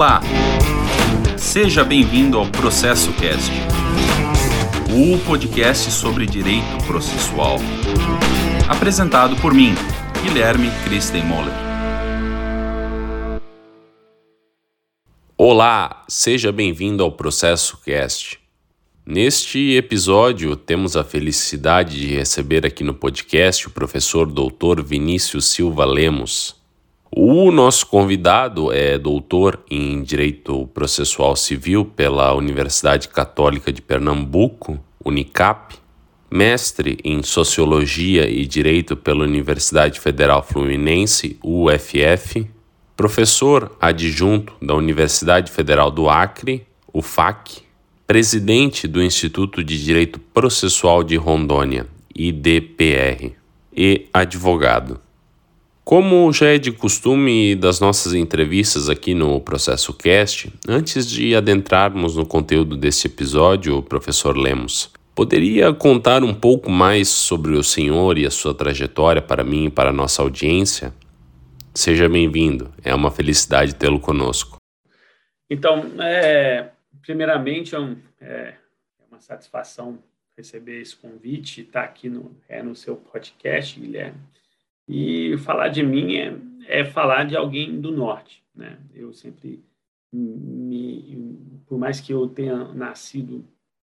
Olá! Seja bem-vindo ao Processo Cast, o podcast sobre direito processual. Apresentado por mim, Guilherme Christenmoller. Olá, seja bem-vindo ao Processo Cast. Neste episódio, temos a felicidade de receber aqui no podcast o professor Dr. Vinícius Silva Lemos. O nosso convidado é doutor em Direito Processual Civil pela Universidade Católica de Pernambuco, Unicap, mestre em Sociologia e Direito pela Universidade Federal Fluminense, UFF, professor adjunto da Universidade Federal do Acre, UFAC, presidente do Instituto de Direito Processual de Rondônia, IDPR, e advogado. Como já é de costume das nossas entrevistas aqui no Processo Cast, antes de adentrarmos no conteúdo desse episódio, professor Lemos, poderia contar um pouco mais sobre o senhor e a sua trajetória para mim e para a nossa audiência? Seja bem-vindo, é uma felicidade tê-lo conosco. Então, é, primeiramente, é, um, é, uma satisfação receber esse convite e estar aqui no, é, no seu podcast, Guilherme. E falar de mim é, é falar de alguém do norte. Né? Eu sempre, me, por mais que eu tenha nascido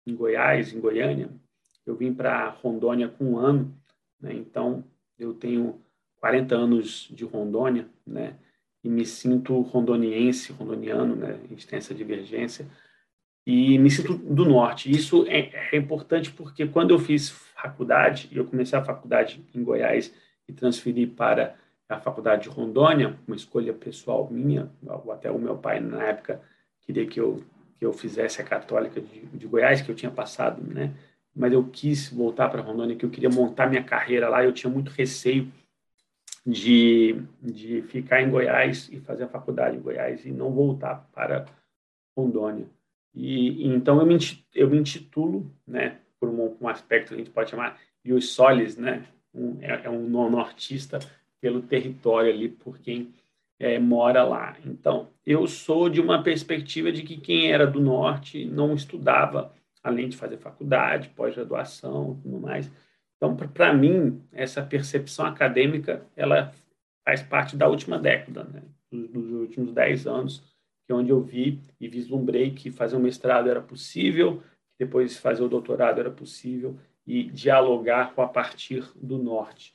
em Goiás, em Goiânia, eu vim para Rondônia com um ano, né? então eu tenho 40 anos de Rondônia, né? e me sinto rondoniense, rondoniano, né? a gente tem essa divergência, e me sinto do norte. Isso é, é importante porque quando eu fiz faculdade, eu comecei a faculdade em Goiás e transferi para a faculdade de Rondônia, uma escolha pessoal minha, até o meu pai na época queria que eu que eu fizesse a católica de, de Goiás, que eu tinha passado, né? Mas eu quis voltar para Rondônia, que eu queria montar minha carreira lá, eu tinha muito receio de, de ficar em Goiás e fazer a faculdade em Goiás e não voltar para Rondônia. E, e então eu me, eu me intitulo, né, por um, um aspecto que a gente pode chamar de os soles, né, um, é, é um nortista pelo território ali, por quem é, mora lá. Então, eu sou de uma perspectiva de que quem era do norte não estudava, além de fazer faculdade, pós-graduação, tudo mais. Então, para mim, essa percepção acadêmica, ela faz parte da última década, né? dos, dos últimos dez anos, que é onde eu vi e vislumbrei que fazer um mestrado era possível, depois fazer o doutorado era possível, e dialogar com a partir do norte.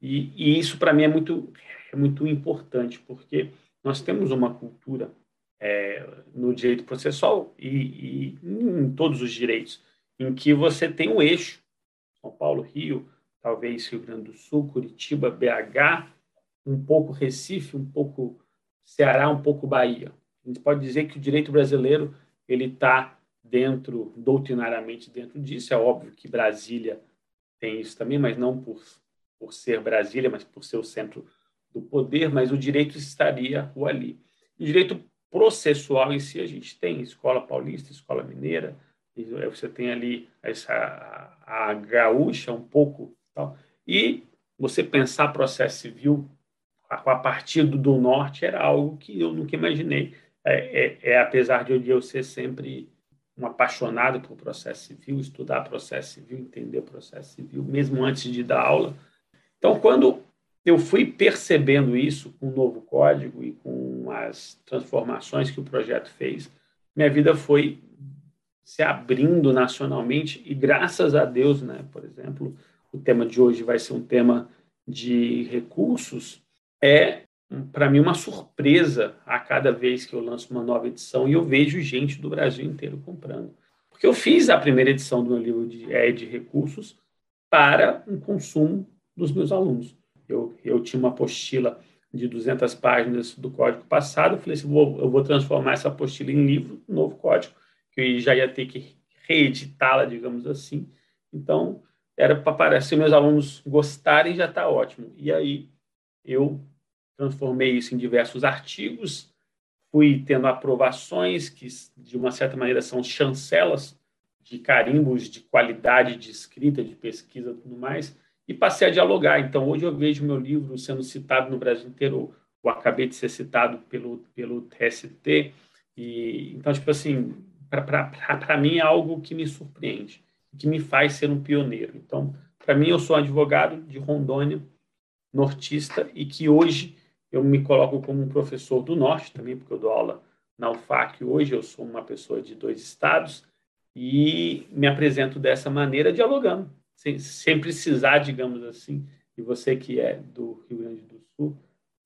E, e isso, para mim, é muito, é muito importante, porque nós temos uma cultura é, no direito processual e, e, em todos os direitos, em que você tem um eixo, São Paulo, Rio, talvez Rio Grande do Sul, Curitiba, BH, um pouco Recife, um pouco Ceará, um pouco Bahia. A gente pode dizer que o direito brasileiro ele está dentro, doutrinariamente dentro disso. É óbvio que Brasília tem isso também, mas não por, por ser Brasília, mas por ser o centro do poder, mas o direito estaria ali. O direito processual em si, a gente tem escola paulista, escola mineira, você tem ali essa, a, a gaúcha um pouco, tal. e você pensar processo civil a, a partir do, do norte era algo que eu nunca imaginei. É, é, é apesar de eu ser sempre um apaixonado por processo civil, estudar processo civil, entender processo civil, mesmo antes de dar aula. Então, quando eu fui percebendo isso com o novo código e com as transformações que o projeto fez, minha vida foi se abrindo nacionalmente e graças a Deus, né, por exemplo, o tema de hoje vai ser um tema de recursos, é para mim, uma surpresa a cada vez que eu lanço uma nova edição e eu vejo gente do Brasil inteiro comprando. Porque eu fiz a primeira edição do meu livro de, é, de recursos para um consumo dos meus alunos. Eu, eu tinha uma apostila de 200 páginas do código passado, eu falei assim, vou, eu vou transformar essa apostila em livro, novo código, que eu já ia ter que reeditá-la, digamos assim. Então, era para parecer meus alunos gostarem, já está ótimo. E aí, eu transformei isso em diversos artigos, fui tendo aprovações que, de uma certa maneira, são chancelas de carimbos de qualidade de escrita, de pesquisa tudo mais, e passei a dialogar. Então, hoje eu vejo meu livro sendo citado no Brasil inteiro, eu acabei de ser citado pelo, pelo TST, e, então, tipo assim, para mim é algo que me surpreende, que me faz ser um pioneiro. Então, para mim, eu sou advogado de Rondônia, nortista, e que hoje eu me coloco como um professor do norte também, porque eu dou aula na UFAC hoje, eu sou uma pessoa de dois estados, e me apresento dessa maneira, dialogando, sem, sem precisar, digamos assim, e você que é do Rio Grande do Sul,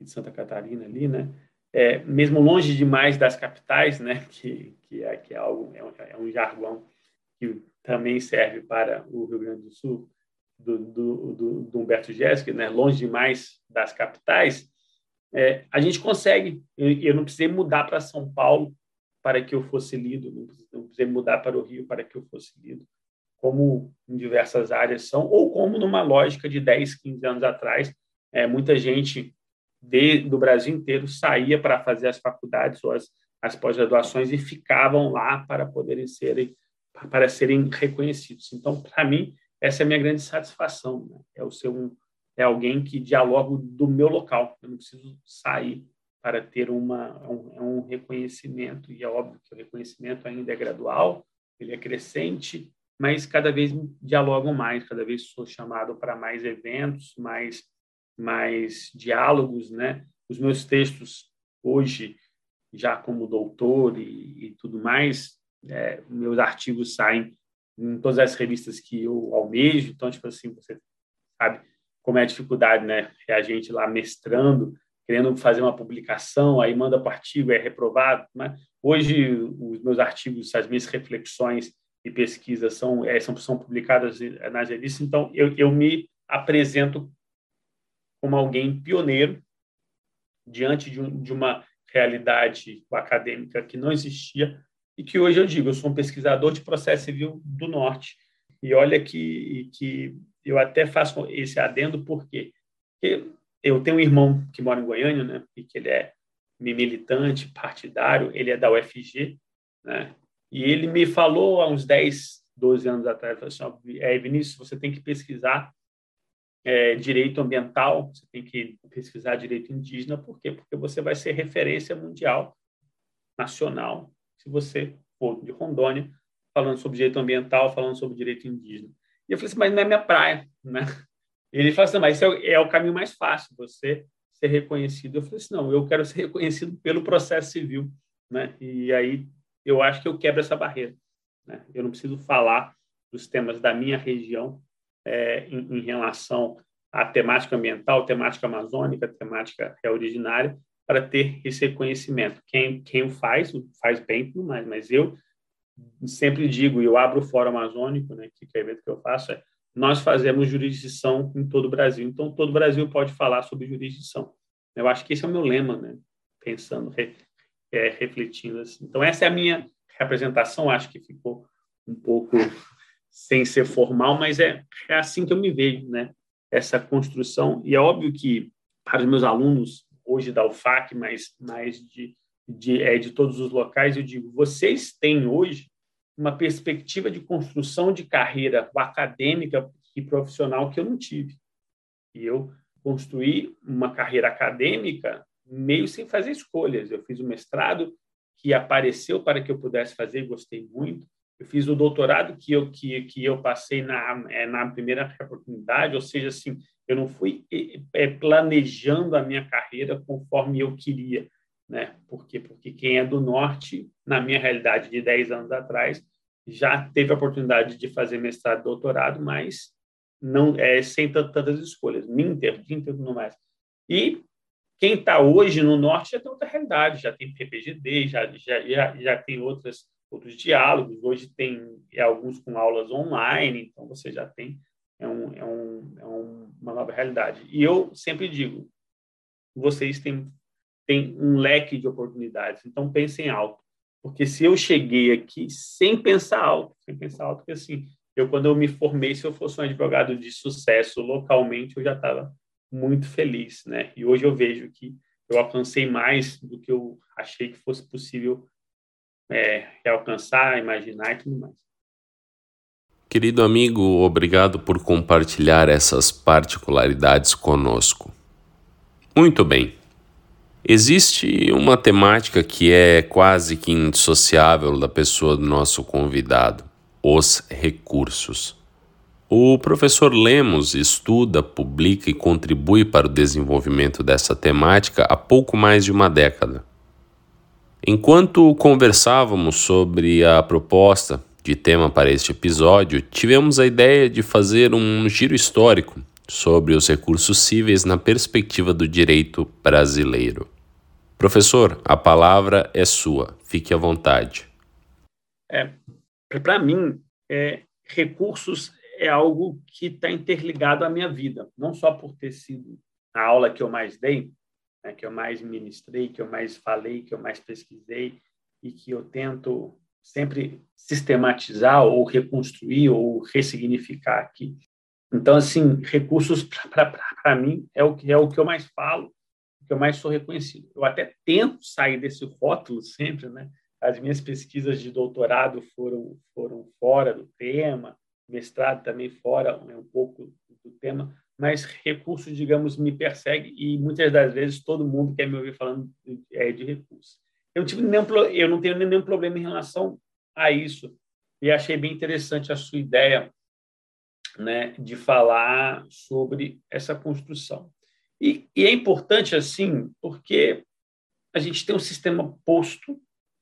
de Santa Catarina ali, né? É, mesmo longe demais das capitais, né? Que, que, é, que é, algo, é um, é um jargão que também serve para o Rio Grande do Sul, do, do, do, do Humberto Jéssica, né? Longe demais das capitais, é, a gente consegue. Eu, eu não precisei mudar para São Paulo para que eu fosse lido, não precisei, não precisei mudar para o Rio para que eu fosse lido, como em diversas áreas são, ou como numa lógica de 10, 15 anos atrás, é, muita gente de, do Brasil inteiro saía para fazer as faculdades ou as, as pós-graduações e ficavam lá para poderem serem para serem reconhecidos. Então, para mim, essa é a minha grande satisfação. Né? É o ser um é alguém que dialoga do meu local. Eu não preciso sair para ter uma um, um reconhecimento e é óbvio que o reconhecimento ainda é gradual, ele é crescente, mas cada vez dialogam mais, cada vez sou chamado para mais eventos, mais mais diálogos, né? Os meus textos hoje, já como doutor e, e tudo mais, é, meus artigos saem em todas as revistas que eu almejo, então, tipo assim, você sabe como é a dificuldade, né? É a gente lá mestrando, querendo fazer uma publicação, aí manda para o artigo, é reprovado. Né? Hoje, os meus artigos, as minhas reflexões e pesquisas são, é, são, são publicadas nas revistas, então eu, eu me apresento como alguém pioneiro diante de, um, de uma realidade acadêmica que não existia e que hoje eu digo, eu sou um pesquisador de processo civil do Norte. E olha que, que eu até faço esse adendo porque eu tenho um irmão que mora em Goiânia, né, e que ele é militante, partidário, ele é da UFG, né, e ele me falou há uns 10, 12 anos atrás, falou assim, é, Vinícius, você tem que pesquisar é, direito ambiental, você tem que pesquisar direito indígena, por quê? Porque você vai ser referência mundial, nacional, se você for de Rondônia, falando sobre direito ambiental, falando sobre direito indígena. E eu falei assim, mas não é minha praia, né? Ele falou assim, mas esse é, é o caminho mais fácil, você ser reconhecido. Eu falei assim, não, eu quero ser reconhecido pelo processo civil, né? E aí eu acho que eu quebro essa barreira, né? Eu não preciso falar dos temas da minha região, é, em, em, relação à temática ambiental, temática amazônica, temática originária, para ter esse reconhecimento. Quem, quem o faz, faz bem mais, mas eu sempre digo, e eu abro o Fórum Amazônico, né, que é o evento que eu faço, é nós fazemos jurisdição em todo o Brasil. Então, todo o Brasil pode falar sobre jurisdição. Eu acho que esse é o meu lema, né? pensando, re, é, refletindo. Assim. Então, essa é a minha representação. Acho que ficou um pouco sem ser formal, mas é, é assim que eu me vejo, né? Essa construção. E é óbvio que, para os meus alunos, hoje da UFAC, mas mais de, de, é, de todos os locais, eu digo: vocês têm hoje uma perspectiva de construção de carreira acadêmica e profissional que eu não tive. E eu construí uma carreira acadêmica meio sem fazer escolhas. Eu fiz o mestrado que apareceu para que eu pudesse fazer e gostei muito. Eu fiz o doutorado que eu que, que eu passei na é, na primeira oportunidade, ou seja, assim, eu não fui é, planejando a minha carreira conforme eu queria, né? Porque quem é do norte, na minha realidade de 10 anos atrás, já teve a oportunidade de fazer mestrado doutorado, mas não é sem tantas escolhas, Ninter, Ninter tudo mais. E quem está hoje no norte já tem outra realidade, já tem PPGD, já, já, já, já tem outras outros diálogos. Hoje tem é, alguns com aulas online, então você já tem é, um, é, um, é uma nova realidade. E eu sempre digo, vocês têm, têm um leque de oportunidades, então pensem alto. Porque se eu cheguei aqui sem pensar alto, sem pensar alto, porque assim, eu quando eu me formei, se eu fosse um advogado de sucesso localmente, eu já estava muito feliz, né? E hoje eu vejo que eu alcancei mais do que eu achei que fosse possível é, alcançar, imaginar e tudo mais. Querido amigo, obrigado por compartilhar essas particularidades conosco. Muito bem. Existe uma temática que é quase que indissociável da pessoa do nosso convidado: os recursos. O professor Lemos estuda, publica e contribui para o desenvolvimento dessa temática há pouco mais de uma década. Enquanto conversávamos sobre a proposta de tema para este episódio, tivemos a ideia de fazer um giro histórico sobre os recursos cíveis na perspectiva do direito brasileiro. Professor, a palavra é sua. Fique à vontade. É, Para mim, é, recursos é algo que está interligado à minha vida, não só por ter sido a aula que eu mais dei, né, que eu mais ministrei, que eu mais falei, que eu mais pesquisei e que eu tento sempre sistematizar ou reconstruir ou ressignificar aqui. Então, assim, recursos para mim é o que é o que eu mais falo, que eu mais sou reconhecido. Eu até tento sair desse rótulo sempre, né? As minhas pesquisas de doutorado foram foram fora do tema, mestrado também fora né, um pouco do tema, mas recursos, digamos, me persegue e muitas das vezes todo mundo quer me ouvir falando de, é, de recursos. Eu, tive nenhum, eu não tenho nenhum problema em relação a isso e achei bem interessante a sua ideia né, de falar sobre essa construção. E, e é importante assim, porque a gente tem um sistema posto,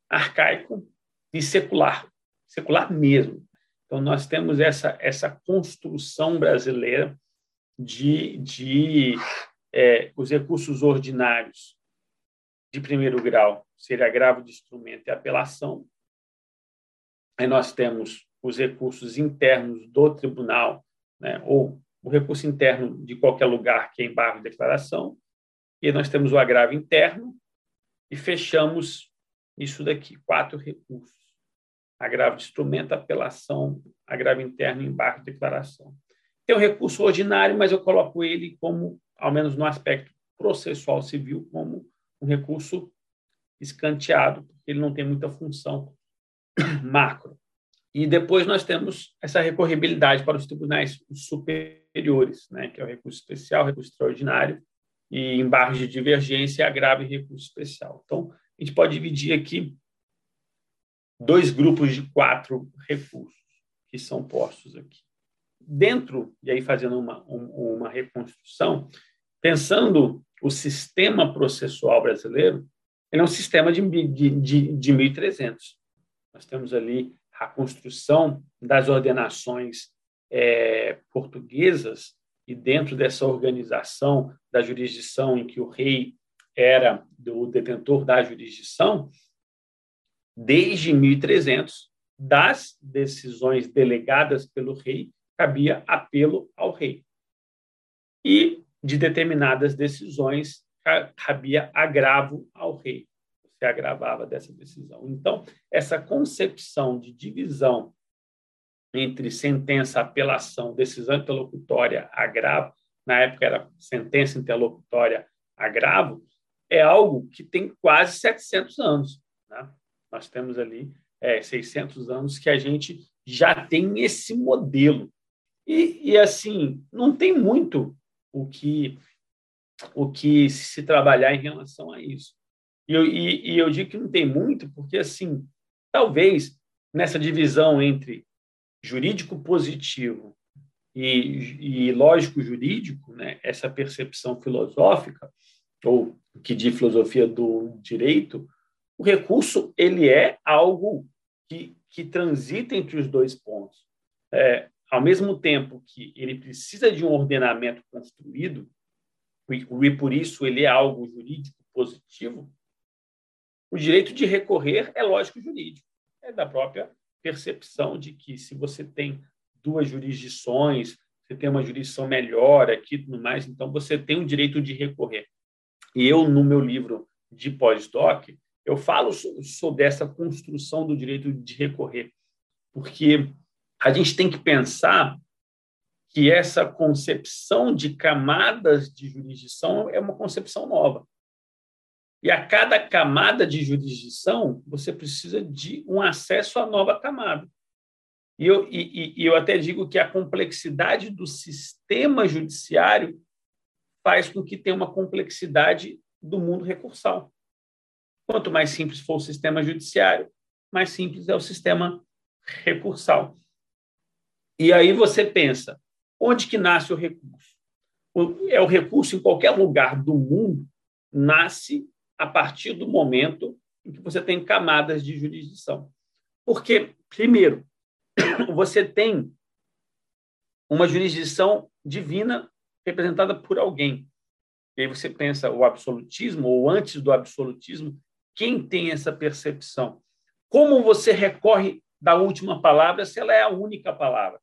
arcaico e secular, secular mesmo. Então, nós temos essa, essa construção brasileira de, de é, os recursos ordinários de primeiro grau, ser agravo de instrumento e apelação. Aí nós temos os recursos internos do tribunal, né, ou o recurso interno de qualquer lugar que é embargo de declaração, e nós temos o agravo interno, e fechamos isso daqui, quatro recursos. Agravo de instrumento, apelação, agravo interno, embargo de declaração. Tem o recurso ordinário, mas eu coloco ele como, ao menos no aspecto processual civil, como um recurso escanteado, porque ele não tem muita função macro. E depois nós temos essa recorribilidade para os tribunais superiores, né, que é o recurso especial, recurso extraordinário, e embargos de divergência, agravo e recurso especial. Então, a gente pode dividir aqui dois grupos de quatro recursos que são postos aqui. Dentro, e aí fazendo uma, uma reconstrução, pensando o sistema processual brasileiro, ele é um sistema de, de, de, de 1.300. Nós temos ali a construção das ordenações é, portuguesas e dentro dessa organização da jurisdição em que o rei era o detentor da jurisdição, desde 1300, das decisões delegadas pelo rei, cabia apelo ao rei. E de determinadas decisões, cabia agravo ao rei se agravava dessa decisão. Então, essa concepção de divisão entre sentença, apelação, decisão interlocutória, agravo, na época era sentença interlocutória, agravo, é algo que tem quase 700 anos. Né? Nós temos ali é, 600 anos que a gente já tem esse modelo. E, e assim, não tem muito o que, o que se trabalhar em relação a isso. E eu, e, e eu digo que não tem muito, porque, assim, talvez nessa divisão entre jurídico positivo e, e lógico jurídico, né, essa percepção filosófica, ou que de filosofia do direito, o recurso ele é algo que, que transita entre os dois pontos. É, ao mesmo tempo que ele precisa de um ordenamento construído, e por isso ele é algo jurídico positivo, o direito de recorrer é lógico jurídico, é da própria percepção de que se você tem duas jurisdições, você tem uma jurisdição melhor aqui tudo mais, então você tem o direito de recorrer. E eu, no meu livro de pós-doc, eu falo sobre essa construção do direito de recorrer, porque a gente tem que pensar que essa concepção de camadas de jurisdição é uma concepção nova. E a cada camada de jurisdição, você precisa de um acesso à nova camada. E eu, e, e eu até digo que a complexidade do sistema judiciário faz com que tenha uma complexidade do mundo recursal. Quanto mais simples for o sistema judiciário, mais simples é o sistema recursal. E aí você pensa, onde que nasce o recurso? É o recurso em qualquer lugar do mundo nasce a partir do momento em que você tem camadas de jurisdição. Porque, primeiro, você tem uma jurisdição divina representada por alguém. E aí você pensa o absolutismo, ou antes do absolutismo, quem tem essa percepção? Como você recorre da última palavra se ela é a única palavra?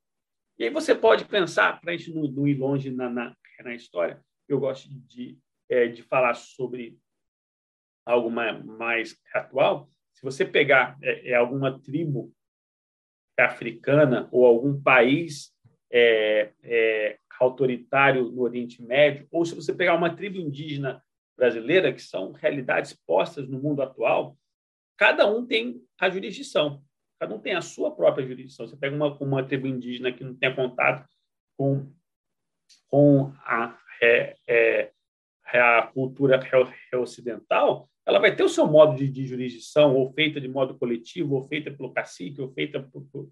E aí você pode pensar, para a gente não, ir longe na, na, na história, eu gosto de, é, de falar sobre algo mais, atual. Se você pegar é, é alguma tribo africana ou algum país é, é, autoritário no Oriente Médio, ou se você pegar uma tribo indígena brasileira, que são realidades postas no mundo atual, cada um tem a jurisdição, cada um tem a sua própria jurisdição. Você pega uma, uma tribo indígena que não tem contato com, com a, é, é, a cultura ocidental, ela vai ter o seu modo de, de, jurisdição, ou feita de modo coletivo, ou feita pelo cacique, ou feita por, por,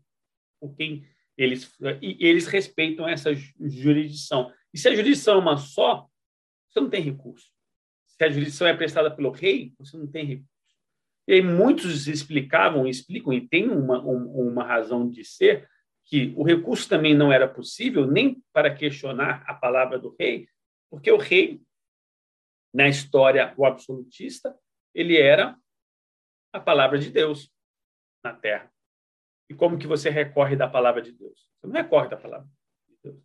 por quem eles, e eles respeitam essa jurisdição. E se a jurisdição é uma só, você não tem recurso. Se a jurisdição é prestada pelo rei, você não tem recurso. E aí muitos explicavam, explicam, e tem uma, uma razão de ser, que o recurso também não era possível nem para questionar a palavra do rei, porque o rei, na história, o absolutista, ele era a palavra de Deus na terra. E como que você recorre da palavra de Deus? Você não recorre da palavra de Deus.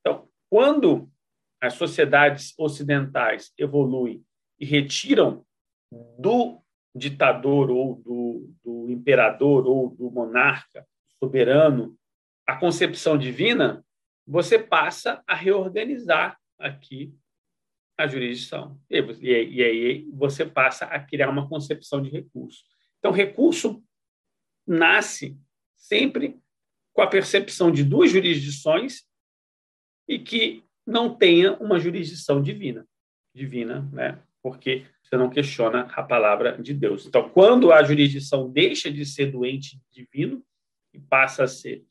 Então, quando as sociedades ocidentais evoluem e retiram do ditador ou do, do imperador ou do monarca soberano a concepção divina, você passa a reorganizar aqui a jurisdição. E, e, aí você passa a criar uma concepção de recurso. Então, recurso nasce sempre com a percepção de duas jurisdições e que não tenha uma jurisdição divina. Divina, né? Porque você não questiona a palavra de Deus. Então, quando a jurisdição deixa de ser doente divino e passa a ser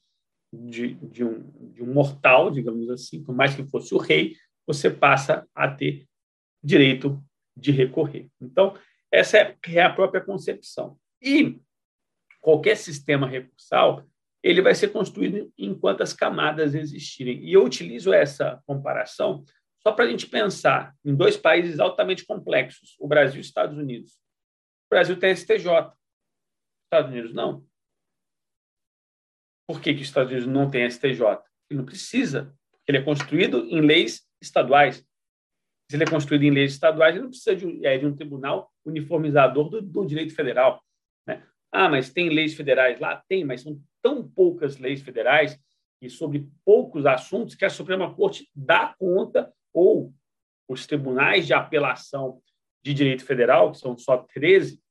de, de, um, de um mortal, digamos assim, por mais que fosse o rei, você passa a ter direito de recorrer. Então, essa é, é a própria concepção. E qualquer sistema recursal, ele vai ser construído em quantas camadas existirem. E eu utilizo essa comparação só para a gente pensar em dois países altamente complexos, o Brasil e os Estados Unidos. O Brasil tem STJ, os Estados Unidos não. Por que, que os Estados Unidos não tem STJ? Ele não precisa, porque ele é construído em leis estaduais. Se ele é construído em leis estaduais, ele não precisa de, é, de um tribunal uniformizador do, do direito federal. Né? Ah, mas tem leis federais lá? Tem, mas são tão poucas leis federais e sobre poucos assuntos que a Suprema Corte dá conta, ou os tribunais de apelação de direito federal, que são só 13,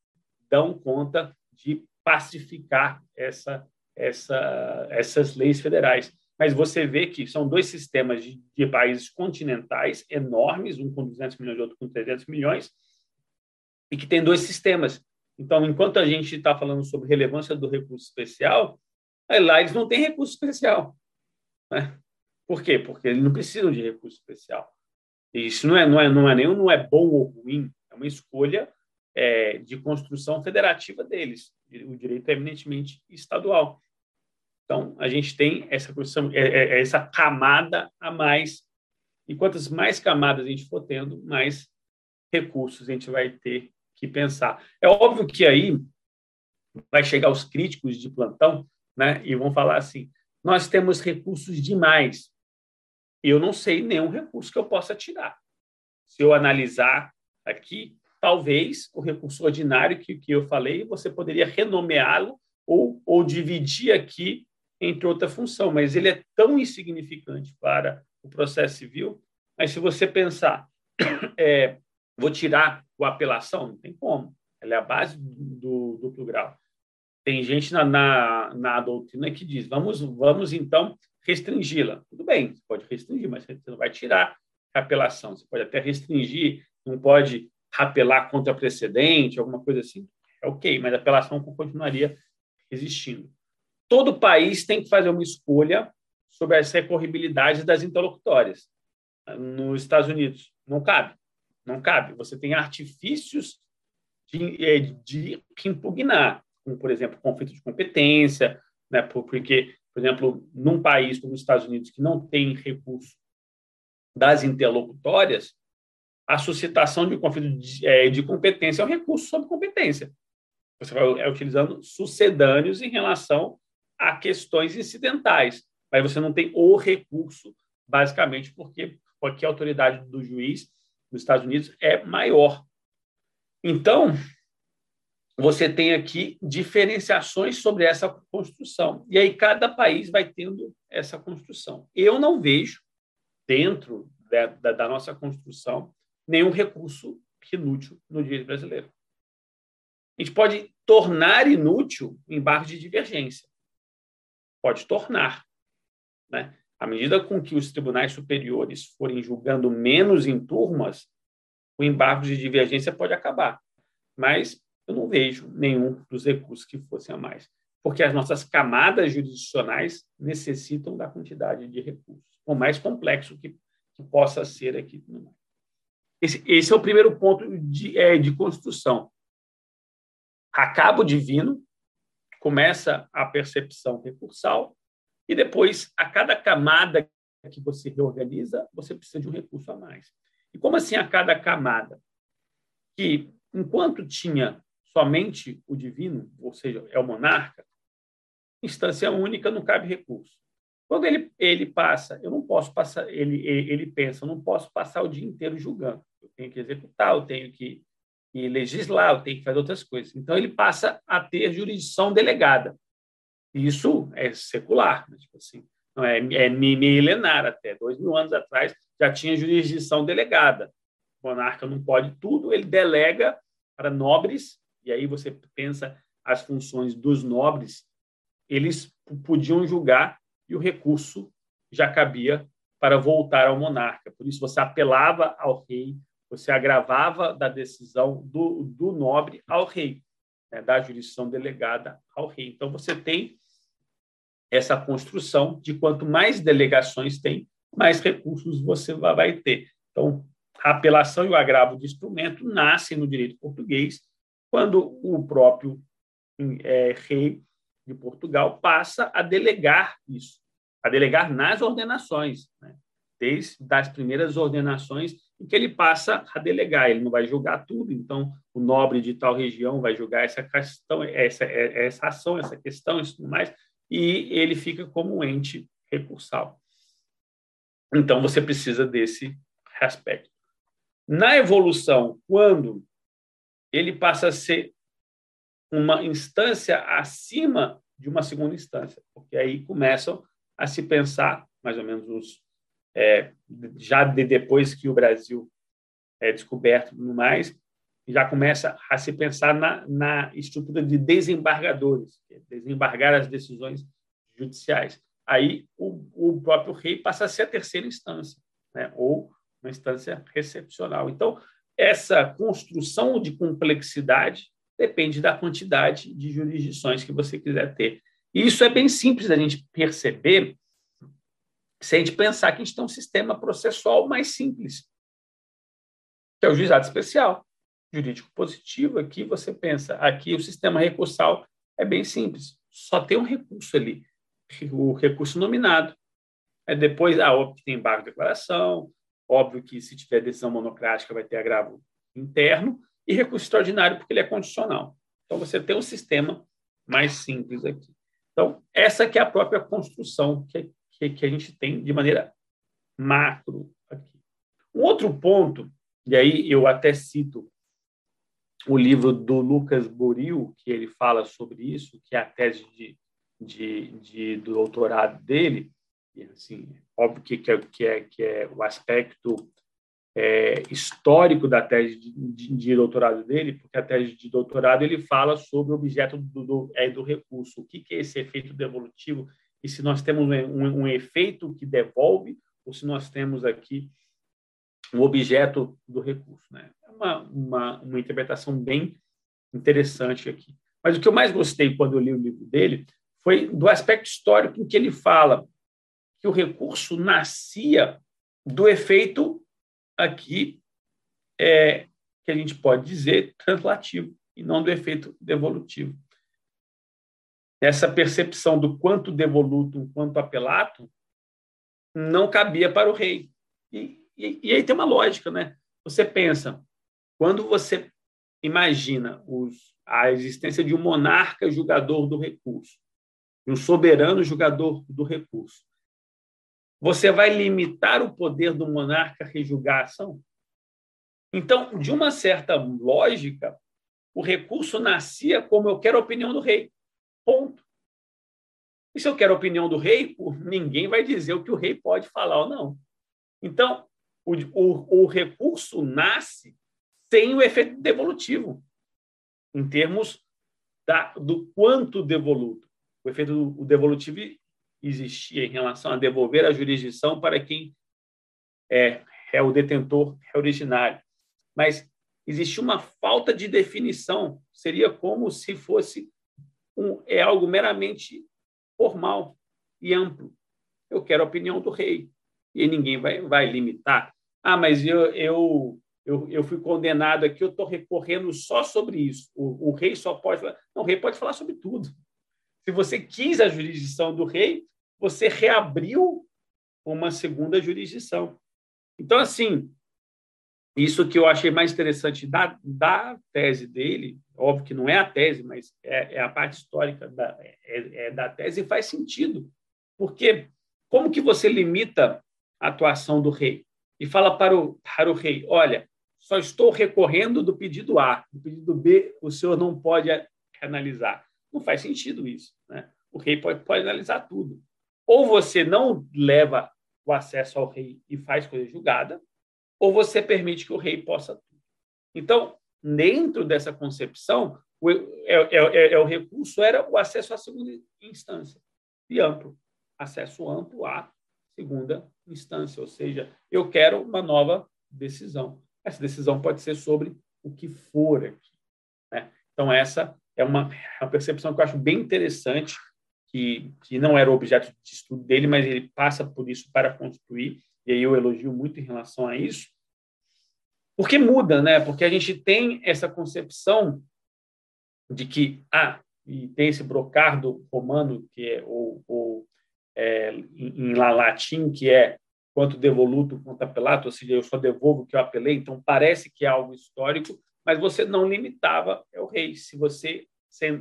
dão conta de pacificar essa, essa, essas leis federais. Mas você vê que são dois sistemas de, de países continentais enormes, um com 200 milhões e outro com 300 milhões, e que tem dois sistemas então, enquanto a gente está falando sobre relevância do recurso especial, lá eles não têm recurso especial. Né? Por quê? Porque eles não precisam de recurso especial. E isso não é, não é, não é nenhum, não é bom ou ruim, é uma escolha é, de construção federativa deles. O direito é eminentemente estadual. Então, a gente tem essa, construção, é, é, é essa camada a mais. E quantas mais camadas a gente for tendo, mais recursos a gente vai ter que pensar. É óbvio que aí vai chegar os críticos de plantão né, e vão falar assim: nós temos recursos demais. Eu não sei nenhum recurso que eu possa tirar. Se eu analisar aqui, talvez o recurso ordinário que, que eu falei, você poderia renomeá-lo ou, ou dividir aqui entre outra função, mas ele é tão insignificante para o processo civil. Mas se você pensar, é, vou tirar o apelação? Não tem como. Ela é a base do, duplo grau. Tem gente na, na, na, doutrina que diz: vamos, vamos então restringi-la. Tudo bem, você pode restringir, mas você não vai tirar a apelação. Você pode até restringir, não pode apelar contra precedente, alguma coisa assim, é ok, mas a apelação continuaria existindo. Todo país tem que fazer uma escolha sobre as recorribilidades das interlocutórias. Nos Estados Unidos, não cabe. Não cabe. Você tem artifícios de, é, de impugnar, como, por exemplo, conflito de competência, né, porque, por exemplo, num país como os Estados Unidos, que não tem recurso das interlocutórias, a suscitação de conflito de, é, de competência é um recurso sobre competência. Você vai é, utilizando sucedâneos em relação a questões incidentais, mas você não tem o recurso, basicamente, porque, porque a autoridade do juiz nos Estados Unidos é maior. Então, você tem aqui diferenciações sobre essa construção. E aí cada país vai tendo essa construção. Eu não vejo, dentro da, da, da nossa construção, nenhum recurso inútil no direito brasileiro. A gente pode tornar inútil o embargo de divergência. Pode tornar. Né? À medida com que os tribunais superiores forem julgando menos em turmas, o embargo de divergência pode acabar. Mas eu não vejo nenhum dos recursos que fossem a mais, porque as nossas camadas jurisdicionais necessitam da quantidade de recursos, por mais complexo que, que possa ser aqui. Esse, esse, é o primeiro ponto de, é, de construção acaba o divino, começa a percepção recursal, e depois, a cada camada que você reorganiza, você precisa de um recurso a mais. E como assim a cada camada? Que enquanto tinha somente o divino, ou seja, é o monarca, instância única não cabe recurso. Quando ele, ele passa, eu não posso passar, ele, ele pensa, eu não posso passar o dia inteiro julgando. Eu tenho que executar, eu tenho que que legislar, tem que fazer outras coisas. Então, ele passa a ter jurisdição delegada. Isso é secular, né? tipo assim, não é, é milenar até. Dois mil anos atrás já tinha jurisdição delegada. O monarca não pode tudo, ele delega para nobres, e aí você pensa as funções dos nobres, eles podiam julgar e o recurso já cabia para voltar ao monarca. Por isso, você apelava ao rei você agravava da decisão do, do nobre ao rei, né, da jurisdição delegada ao rei. Então, você tem essa construção de quanto mais delegações tem, mais recursos você vai ter. Então, a apelação e o agravo de instrumento nascem no direito português quando o próprio é, rei de Portugal passa a delegar isso, a delegar nas ordenações, né? desde as primeiras ordenações em que ele passa a delegar, ele não vai julgar tudo, então o nobre de tal região vai julgar essa questão, essa, essa ação, essa questão, isso tudo mais, e ele fica como um ente recursal. Então você precisa desse aspecto. Na evolução, quando ele passa a ser uma instância acima de uma segunda instância, porque aí começam a se pensar, mais ou menos os é, já de depois que o Brasil é descoberto mais, já começa a se pensar na, na estrutura de desembargadores, é desembargar as decisões judiciais. Aí o, o, próprio rei passa a ser a terceira instância, né? ou uma instância recepcional. Então, essa construção de complexidade depende da quantidade de jurisdições que você quiser ter. E isso é bem simples da gente perceber se a gente pensar que a gente tem um sistema processual mais simples, que é o juizado especial, jurídico positivo. Aqui você pensa, aqui o sistema recursal é bem simples, só tem um recurso ali, o recurso nominado. É depois, ah, óbvio que tem embargo de declaração, óbvio que se tiver decisão monocrática vai ter agravo interno, e recurso extraordinário porque ele é condicional. Então você tem um sistema mais simples aqui. Então, essa que é a própria construção que que, que a gente tem de maneira macro aqui. Um outro ponto, e aí eu até cito o livro do Lucas Boril, que ele fala sobre isso, que é a tese de, de, de do doutorado dele, e assim, óbvio que, que, é, que, é, que é o aspecto é, histórico da tese de, de, de, doutorado dele, porque a tese de doutorado ele fala sobre o objeto do, do, é, do recurso, o que, que é esse efeito devolutivo e se nós temos um, um, efeito que devolve, ou se nós temos aqui o objeto do recurso. Né? É uma, uma, uma interpretação bem interessante aqui. Mas o que eu mais gostei quando eu li o livro dele foi do aspecto histórico em que ele fala que o recurso nascia do efeito aqui é, que a gente pode dizer translativo e não do efeito devolutivo. Essa percepção do quanto devolutum, quanto apelato, não cabia para o rei. E, e, e aí tem uma lógica, né? Você pensa, quando você imagina os, a existência de um monarca julgador do recurso, de um soberano julgador do recurso, você vai limitar o poder do monarca a rejulgar a ação? Então, de uma certa lógica, o recurso nascia como eu quero a opinião do rei. Ponto. E se eu quero a opinião do rei, ninguém vai dizer o que o rei pode falar ou não. Então, o, o, o recurso nasce sem o efeito devolutivo, em termos da, do quanto devoluto. O efeito devolutivo existia em relação a devolver a jurisdição para quem é, é o detentor originário. Mas existe uma falta de definição. Seria como se fosse um, é algo meramente formal e amplo. Eu quero a opinião do rei. E ninguém vai, vai limitar. Ah, mas eu, eu, eu, eu fui condenado aqui, eu estou recorrendo só sobre isso. O, o rei só pode falar. Não, o rei pode falar sobre tudo. Se você quis a jurisdição do rei, você reabriu uma segunda jurisdição. Então, assim, isso que eu achei mais interessante da, da tese dele, óbvio que não é a tese, mas é, é a parte histórica da, é, é da tese, e faz sentido. Porque como que você limita a atuação do rei? E fala para o, para o rei, olha, só estou recorrendo do pedido A, do pedido B o senhor não pode analisar. Não faz sentido isso. Né? O rei pode, pode analisar tudo. Ou você não leva o acesso ao rei e faz coisa julgada, ou você permite que o rei possa tudo. Então, dentro dessa concepção, o, é, é, é, é, o recurso era o acesso à segunda instância, e amplo, acesso amplo à segunda instância, ou seja, eu quero uma nova decisão. Essa decisão pode ser sobre o que for aqui. Né? Então, essa é uma, é uma percepção que eu acho bem interessante que, que não era o objeto de estudo dele, mas ele passa por isso para construir, e aí eu elogio muito em relação a isso, porque muda, né? Porque a gente tem essa concepção de que, ah, e tem esse brocardo romano, que é, ou, ou é, em, em latim, que é quanto devoluto, quanto apelato, ou seja, eu só devolvo o que eu apelei, então parece que é algo histórico, mas você não limitava é o rei. Se você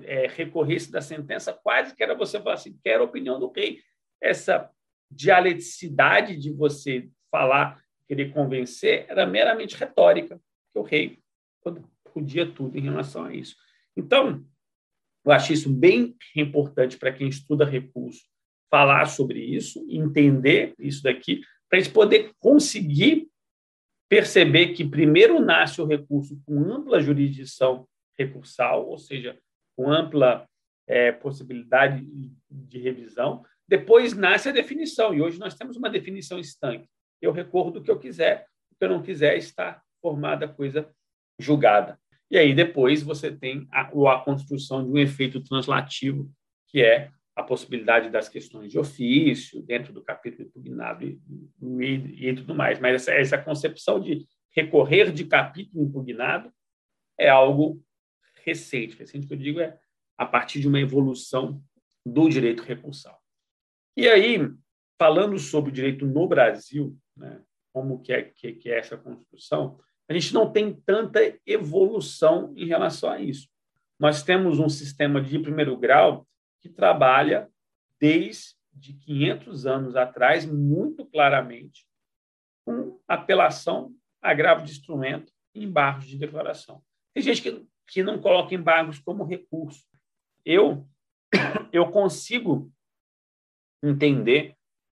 é, recorresse da sentença, quase que era você falar assim, quero a opinião do rei. Essa dialeticidade de você falar, querer convencer, era meramente retórica, que o rei podia tudo em relação a isso. Então, eu acho isso bem importante para quem estuda recurso, falar sobre isso, entender isso daqui, para a gente poder conseguir perceber que primeiro nasce o recurso com ampla jurisdição recursal, ou seja, com ampla é, possibilidade de revisão. Depois nasce a definição, e hoje nós temos uma definição estanque. Eu recorro do que eu quiser, o que eu não quiser está formada coisa julgada. E aí depois você tem a, a construção de um efeito translativo, que é a possibilidade das questões de ofício, dentro do capítulo impugnado e, e, e tudo mais. Mas essa, essa concepção de recorrer de capítulo impugnado é algo recente. Recente que eu digo é a partir de uma evolução do direito recursal. E aí, falando sobre o direito no Brasil, né, como que é, que, que é essa construção, a gente não tem tanta evolução em relação a isso. Nós temos um sistema de primeiro grau que trabalha desde 500 anos atrás, muito claramente, com apelação, agravo de instrumento e embargos de declaração. Tem gente que que não coloca embargos como recurso. Eu, eu consigo entender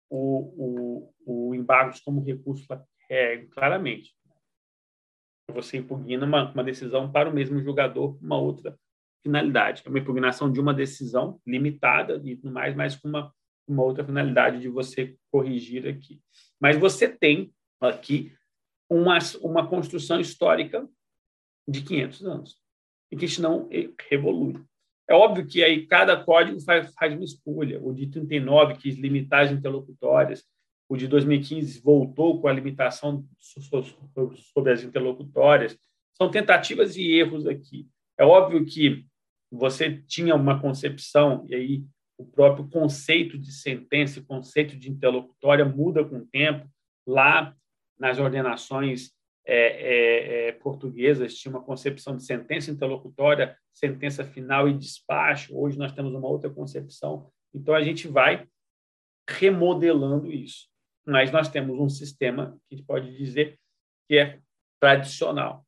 o, o, o embargos como recurso é, claramente. Você impugna uma, uma decisão para o mesmo julgador uma outra finalidade. É uma impugnação de uma decisão limitada e tudo mais, mas com uma, uma outra finalidade de você corrigir aqui. Mas você tem aqui uma, uma construção histórica de 500 anos, e que isso não revolui. É óbvio que aí cada código faz, faz uma escolha. O de 39 quis limitar as interlocutórias, o de 2015 voltou com a limitação sobre as interlocutórias. São tentativas e erros aqui. É óbvio que você tinha uma concepção, e aí o próprio conceito de sentença, conceito de interlocutória muda com o tempo. Lá nas ordenações é, é, é, portuguesas tinha uma concepção de sentença interlocutória, sentença final e despacho. Hoje nós temos uma outra concepção. Então a gente vai remodelando isso mas nós temos um sistema que a gente pode dizer que é tradicional.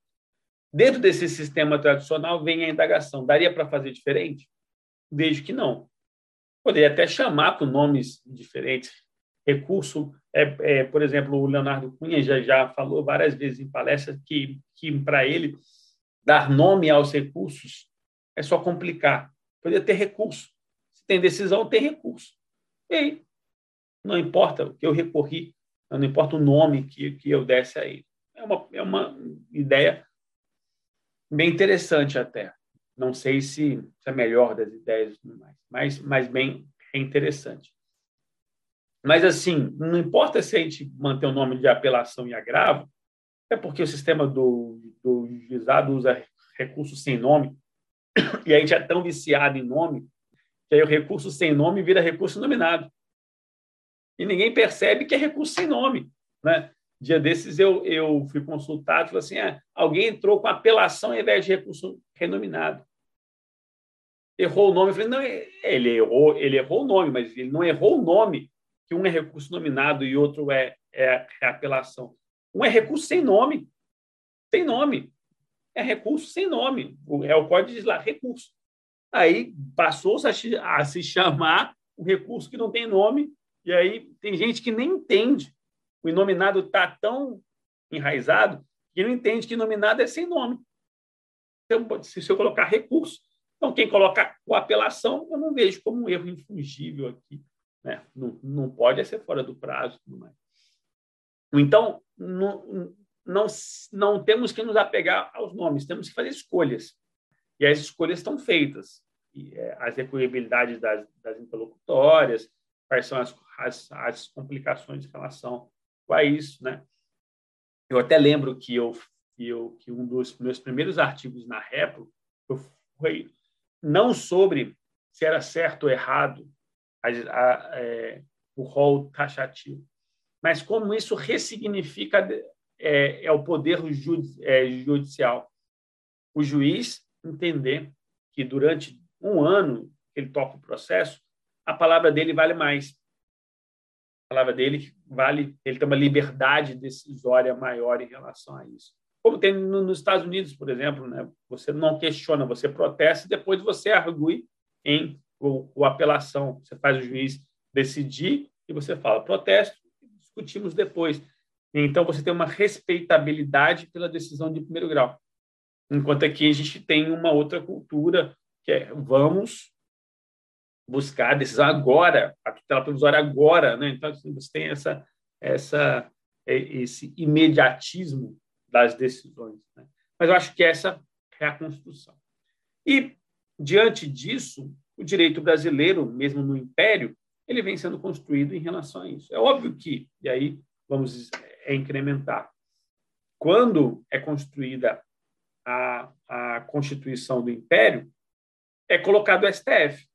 Dentro desse sistema tradicional vem a indagação. Daria para fazer diferente? Vejo que não. Poderia até chamar por nomes diferentes. Recurso, é, é, por exemplo, o Leonardo Cunha já, já falou várias vezes em palestras que, que para ele, dar nome aos recursos é só complicar. Poderia ter recurso. Se tem decisão, tem recurso. E aí, não importa o que eu recorri, não importa o nome que, que eu desse a ele. É uma, é uma ideia bem interessante até. Não sei se, se é a melhor das ideias, mas, mas bem é interessante. Mas, assim, não importa se a gente manter o nome de apelação e agravo, é porque o sistema do, do juizado usa recursos sem nome, e a gente é tão viciado em nome, que aí o recurso sem nome vira recurso nominado e ninguém percebe que é recurso sem nome. Né? Dia desses eu, eu fui consultado falei assim: ah, alguém entrou com apelação ao invés de recurso renominado. Errou o nome. Eu falei: não, ele errou, ele errou o nome, mas ele não errou o nome, que um é recurso nominado e outro é, é, é apelação. Um é recurso sem nome. Sem nome. É recurso sem nome. É o código diz lá, recurso. Aí passou-se a, a se chamar o recurso que não tem nome e aí tem gente que nem entende. O inominado está tão enraizado que não entende que inominado é sem nome. Então, se eu colocar recurso, então quem coloca com apelação, eu não vejo como um erro infungível aqui. Né? Não, não pode ser fora do prazo. Então, não, não, não temos que nos apegar aos nomes, temos que fazer escolhas. E as escolhas estão feitas. E, é, as recorribilidades das, das interlocutórias, quais são as, as, as complicações em relação a isso, né? Eu até lembro que eu, que eu que um dos meus primeiros artigos na Repro foi não sobre se era certo ou errado a, a, é, o rol taxativo, mas como isso ressignifica é, é o poder é, judicial. O juiz entender que durante um ano que ele toca o processo, a palavra dele vale mais. A palavra dele vale, ele tem uma liberdade decisória maior em relação a isso. Como tem nos Estados Unidos, por exemplo, né? você não questiona, você protesta e depois você argue em o, o apelação. Você faz o juiz decidir e você fala protesto, discutimos depois. Então, você tem uma respeitabilidade pela decisão de primeiro grau. Enquanto aqui a gente tem uma outra cultura que é vamos buscar a decisão agora, a tutela provisória agora, né? Então assim, você tem essa essa é, esse imediatismo das decisões. Né? Mas eu acho que essa é a construção. E diante disso, o direito brasileiro, mesmo no Império, ele vem sendo construído em relação a isso. É óbvio que, e aí vamos é, incrementar, quando é construída a, a Constituição do Império, é colocado o STF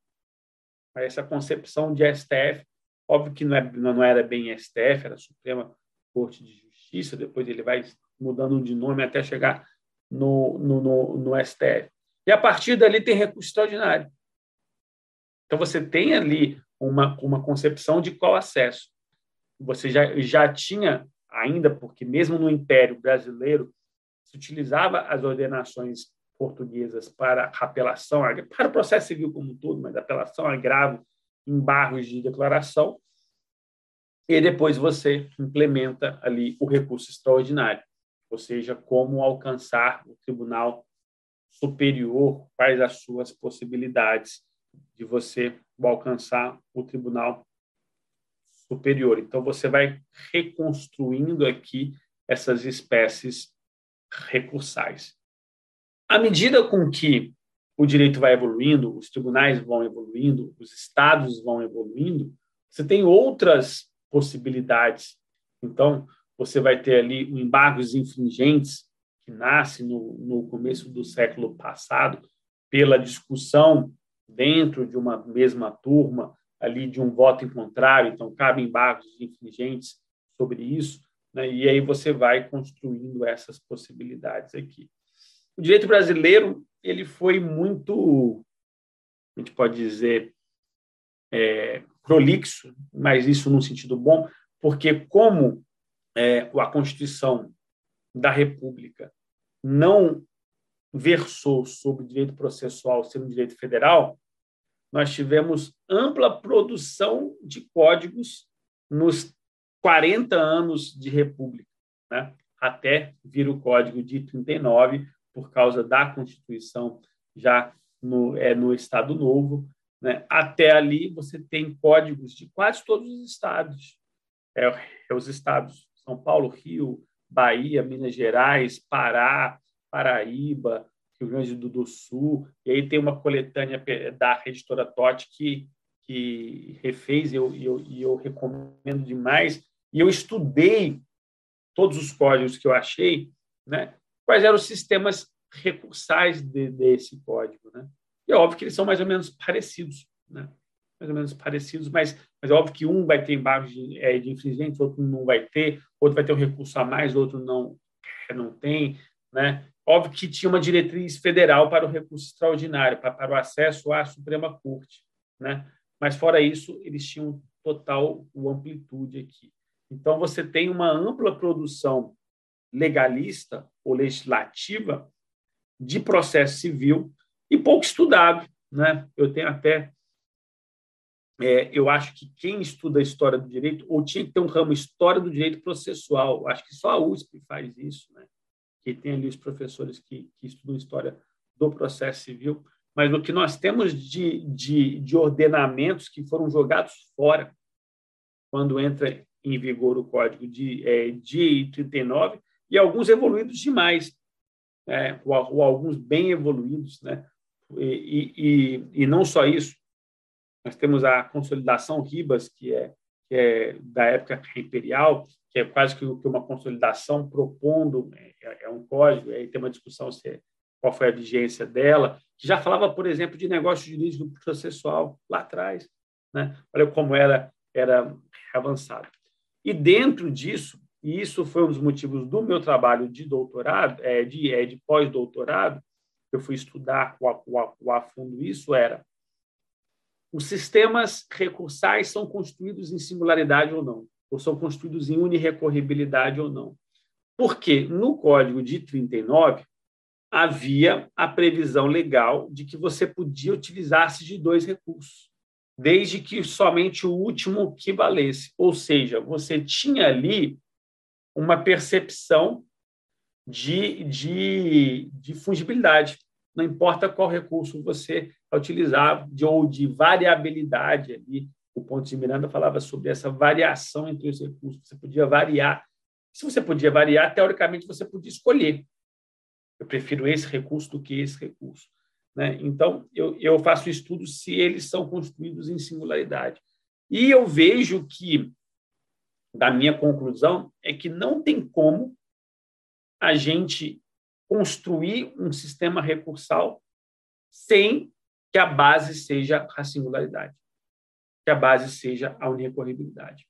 essa concepção de STF. Óbvio que não, é, não era bem STF, era Suprema Corte de Justiça, depois ele vai mudando de nome até chegar no, no, no, no STF. E a partir dali tem recurso extraordinário. Então você tem ali uma, uma concepção de qual acesso. Você já, já tinha, ainda porque mesmo no Império Brasileiro, se utilizava as ordenações portuguesas para apelação, para o processo civil como um todo, mas apelação, agravo, embargos de declaração, e depois você implementa ali o recurso extraordinário, ou seja, como alcançar o tribunal superior, quais as suas possibilidades de você alcançar o tribunal superior. Então você vai reconstruindo aqui essas espécies recursais. À medida com que o direito vai evoluindo, os tribunais vão evoluindo, os estados vão evoluindo, você tem outras possibilidades. Então, você vai ter ali o embargos infringentes, que nasce no, no começo do século passado, pela discussão dentro de uma mesma turma, ali de um voto em contrário, então cabe embargos infringentes sobre isso, né? e aí você vai construindo essas possibilidades aqui. O direito brasileiro ele foi muito, a gente pode dizer, é, prolixo, mas isso num sentido bom, porque como é, a Constituição da República não versou sobre direito processual um direito federal, nós tivemos ampla produção de códigos nos 40 anos de República, né? até vir o Código de 39, por causa da Constituição já no, é, no Estado Novo. Né? Até ali você tem códigos de quase todos os estados. É, é os estados São Paulo, Rio, Bahia, Minas Gerais, Pará, Paraíba, Rio Grande do Sul. E aí tem uma coletânea da editora Totti que, que refez e eu, eu, eu recomendo demais. E eu estudei todos os códigos que eu achei, né? quais eram os sistemas recursais de, desse código. Né? E é óbvio que eles são mais ou menos parecidos, né? mais ou menos parecidos, mas, mas é óbvio que um vai ter embargos de, é, de infringentes, outro não vai ter, outro vai ter um recurso a mais, outro não, não tem. Né? Óbvio que tinha uma diretriz federal para o recurso extraordinário, para, para o acesso à Suprema Corte. Né? Mas, fora isso, eles tinham total amplitude aqui. Então, você tem uma ampla produção legalista ou legislativa de processo civil e pouco estudado. Né? Eu tenho até. É, eu acho que quem estuda a história do direito, ou tinha que ter um ramo História do Direito Processual, acho que só a USP faz isso, né? Que tem ali os professores que, que estudam história do processo civil, mas o que nós temos de, de, de ordenamentos que foram jogados fora quando entra em vigor o Código de, é, de 39 e alguns evoluídos demais, né? ou, ou alguns bem evoluídos, né? E, e, e, não só isso, nós temos a consolidação Ribas, que é, que é da época imperial, que é quase que uma consolidação propondo, é, é um código, aí tem uma discussão se é, qual foi a vigência dela, que já falava, por exemplo, de negócio jurídico processual lá atrás. Né? Olha como era, era avançado. E dentro disso, e isso foi um dos motivos do meu trabalho de doutorado, é, de, é, de pós-doutorado, eu fui estudar o, o, o a fundo isso, era os sistemas recursais são construídos em singularidade ou não, ou são construídos em unirrecorribilidade ou não. Porque no Código de 39 havia a previsão legal de que você podia utilizar-se de dois recursos, desde que somente o último que valesse. Ou seja, você tinha ali uma percepção de, de, de fungibilidade. Não importa qual recurso você utilizar, de, ou de variabilidade ali. O ponto de Miranda falava sobre essa variação entre os recursos. Você podia variar. Se você podia variar, teoricamente você podia escolher. Eu prefiro esse recurso do que esse recurso. Né? Então, eu, eu faço estudo se eles são construídos em singularidade. E eu vejo que da minha conclusão é que não tem como a gente construir um sistema recursal sem que a base seja a singularidade, que a base seja a unirrecorribilidade.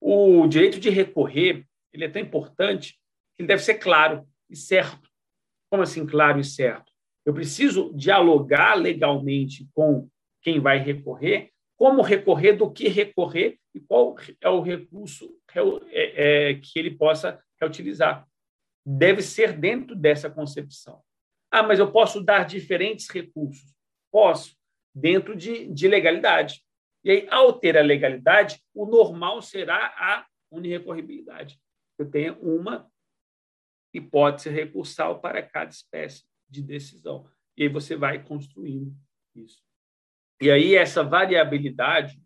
O direito de recorrer ele é tão importante que ele deve ser claro e certo. Como assim claro e certo? Eu preciso dialogar legalmente com quem vai recorrer como recorrer, do que recorrer e qual é o recurso é, é, que ele possa utilizar. Deve ser dentro dessa concepção. Ah, mas eu posso dar diferentes recursos? Posso, dentro de, de legalidade. E aí, ao ter a legalidade, o normal será a unirrecorribilidade. Eu tenho uma hipótese recursal para cada espécie de decisão. E aí você vai construindo isso. E aí essa variabilidade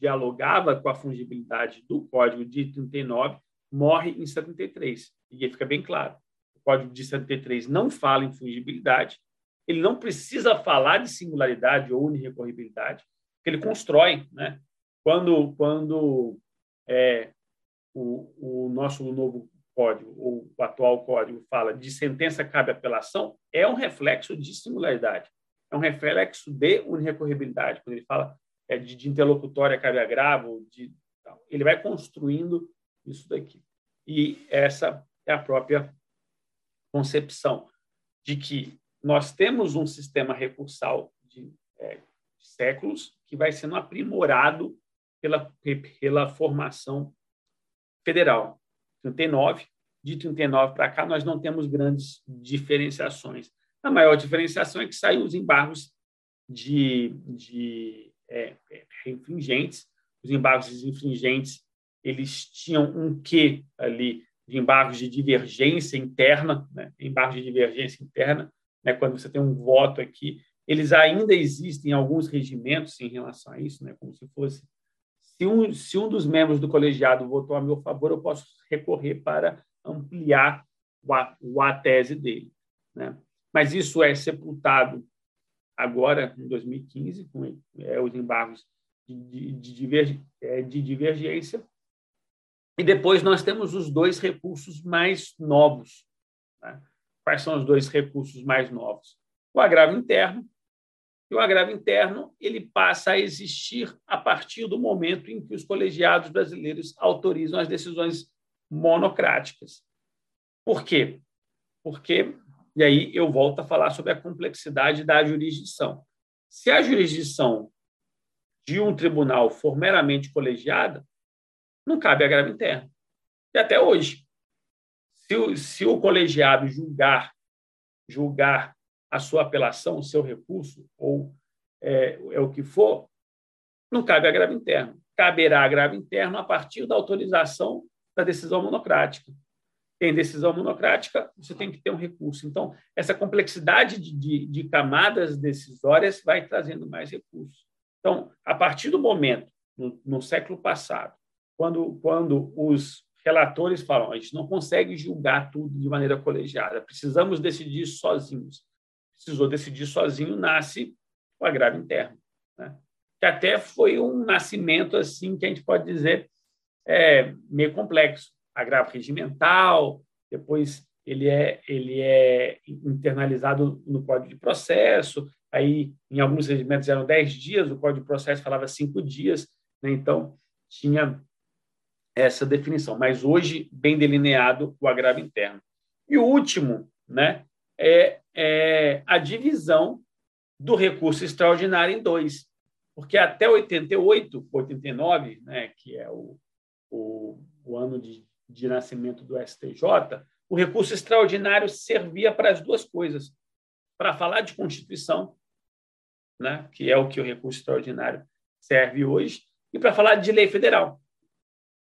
dialogava com a fungibilidade do código de 39 morre em 73. E fica bem claro. O Código de 73 não fala em fungibilidade, ele não precisa falar de singularidade ou unirrecorribilidade, que ele constrói. Né? Quando, quando é, o, o nosso novo código, ou o atual código, fala de sentença cabe apelação, é um reflexo de singularidade, é um reflexo de unirrecorribilidade. Quando ele fala é, de, de interlocutória cabe agravo, de, ele vai construindo isso daqui. E essa é a própria concepção de que nós temos um sistema recursal de, é, de séculos que vai sendo aprimorado pela, pela formação federal. 39, de 39 para cá, nós não temos grandes diferenciações. A maior diferenciação é que saiu os embargos de, de é, é, infringentes. Os embargos infringentes eles tinham um quê ali de embargos de divergência interna, né? embargos de divergência interna, né? quando você tem um voto aqui, eles ainda existem alguns regimentos em relação a isso, né? como se fosse se um, se um dos membros do colegiado votou a meu favor, eu posso recorrer para ampliar a, a tese dele. Né? Mas isso é sepultado agora, em 2015, com é, os embargos de, de, de, é, de divergência. E depois nós temos os dois recursos mais novos. Né? Quais são os dois recursos mais novos? O agravo interno e o agravo interno ele passa a existir a partir do momento em que os colegiados brasileiros autorizam as decisões monocráticas. Por quê? Porque, e aí eu volto a falar sobre a complexidade da jurisdição. Se a jurisdição de um tribunal for meramente colegiada, não cabe agravo interno. E até hoje, se o, se o colegiado julgar julgar a sua apelação, o seu recurso, ou é, é o que for, não cabe agravo interno. Caberá agravo interno a partir da autorização da decisão monocrática. Tem decisão monocrática, você tem que ter um recurso. Então, essa complexidade de, de, de camadas decisórias vai trazendo mais recursos. Então, a partir do momento, no, no século passado, quando, quando os relatores falam, a gente não consegue julgar tudo de maneira colegiada, precisamos decidir sozinhos precisou decidir sozinho, nasce o agravo interno. Né? Que até foi um nascimento, assim, que a gente pode dizer é, meio complexo. Agravo regimental, depois ele é, ele é internalizado no Código de Processo, aí em alguns regimentos eram 10 dias, o Código de Processo falava cinco dias, né? então tinha essa definição. Mas hoje, bem delineado o agravo interno. E o último, né, é, é a divisão do recurso extraordinário em dois. Porque até 88, 89, né, que é o, o, o ano de, de nascimento do STJ, o recurso extraordinário servia para as duas coisas. Para falar de Constituição, né, que é o que o recurso extraordinário serve hoje, e para falar de lei federal,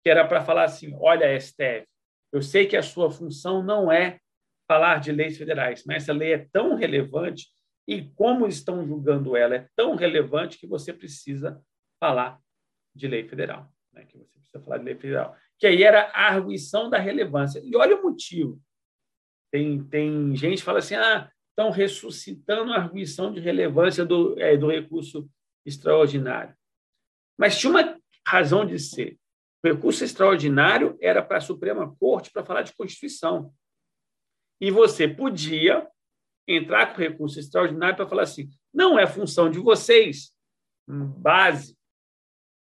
que era para falar assim: olha, STF, eu sei que a sua função não é falar de leis federais, mas essa lei é tão relevante e como estão julgando ela é tão relevante que você precisa falar de lei federal, né? que você precisa falar de lei federal, que aí era a arguição da relevância. E olha o motivo. Tem, tem gente que fala assim, ah, estão ressuscitando a arguição de relevância do, é, do recurso extraordinário. Mas tinha uma razão de ser. O recurso extraordinário era para a Suprema Corte para falar de Constituição. E você podia entrar com recurso extraordinário para falar assim: não é função de vocês, base,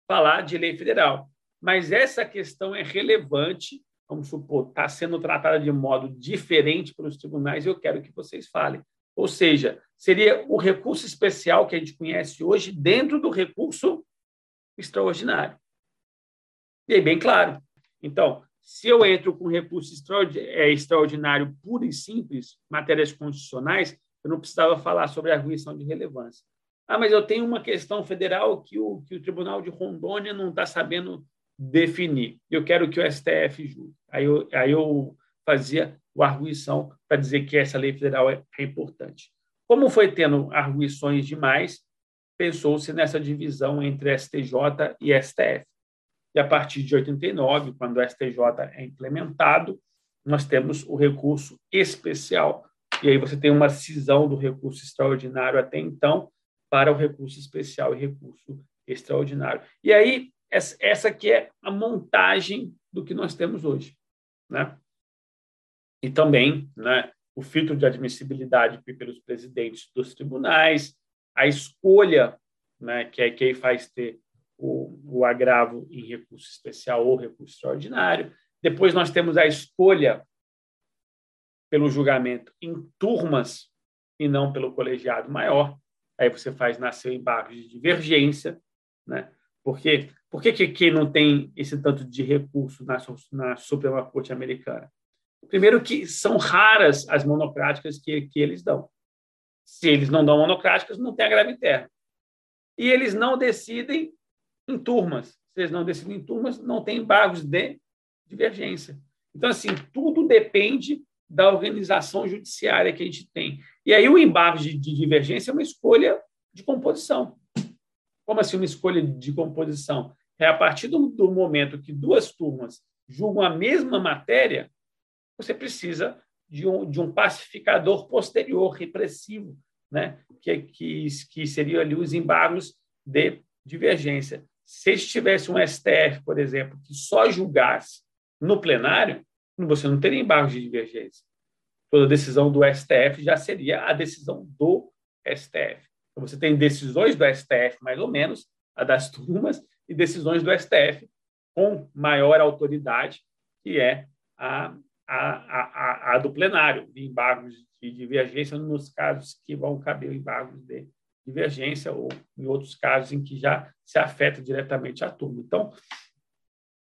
falar de lei federal. Mas essa questão é relevante, vamos supor, está sendo tratada de modo diferente pelos tribunais, eu quero que vocês falem. Ou seja, seria o recurso especial que a gente conhece hoje dentro do recurso extraordinário. Aí, bem claro. Então, se eu entro com recurso é, extraordinário puro e simples, matérias constitucionais, eu não precisava falar sobre a arguição de relevância. Ah, mas eu tenho uma questão federal que o, que o Tribunal de Rondônia não está sabendo definir. Eu quero que o STF julgue. Aí eu, aí eu fazia a arguição para dizer que essa lei federal é, é importante. Como foi tendo arguições demais, pensou-se nessa divisão entre STJ e STF. E a partir de 89, quando o STJ é implementado, nós temos o recurso especial, e aí você tem uma cisão do recurso extraordinário até então para o recurso especial e recurso extraordinário. E aí, essa aqui é a montagem do que nós temos hoje. Né? E também né, o filtro de admissibilidade pelos presidentes dos tribunais, a escolha, né, que é quem faz ter o, o agravo em recurso especial ou recurso extraordinário. Depois nós temos a escolha pelo julgamento em turmas e não pelo colegiado maior. Aí você faz nascer embargos de divergência, né? Porque por que, que não tem esse tanto de recurso na, na Suprema Corte Americana? Primeiro que são raras as monocráticas que, que eles dão. Se eles não dão monocráticas, não tem agravo interno. E eles não decidem em turmas. Se eles não decidem em turmas, não tem embargos de divergência. Então, assim, tudo depende da organização judiciária que a gente tem. E aí o embargo de, de divergência é uma escolha de composição. Como assim uma escolha de composição? É a partir do, do momento que duas turmas julgam a mesma matéria, você precisa de um, de um pacificador posterior, repressivo, né? que, que, que seria ali os embargos de divergência. Se tivesse um STF, por exemplo, que só julgasse no plenário, você não teria embargo de divergência. Toda decisão do STF já seria a decisão do STF. Então, você tem decisões do STF, mais ou menos, a das turmas, e decisões do STF com maior autoridade, que é a, a, a, a do plenário, de embargos de divergência, nos casos que vão caber embargos de divergência, ou em outros casos em que já se afeta diretamente a turma. Então,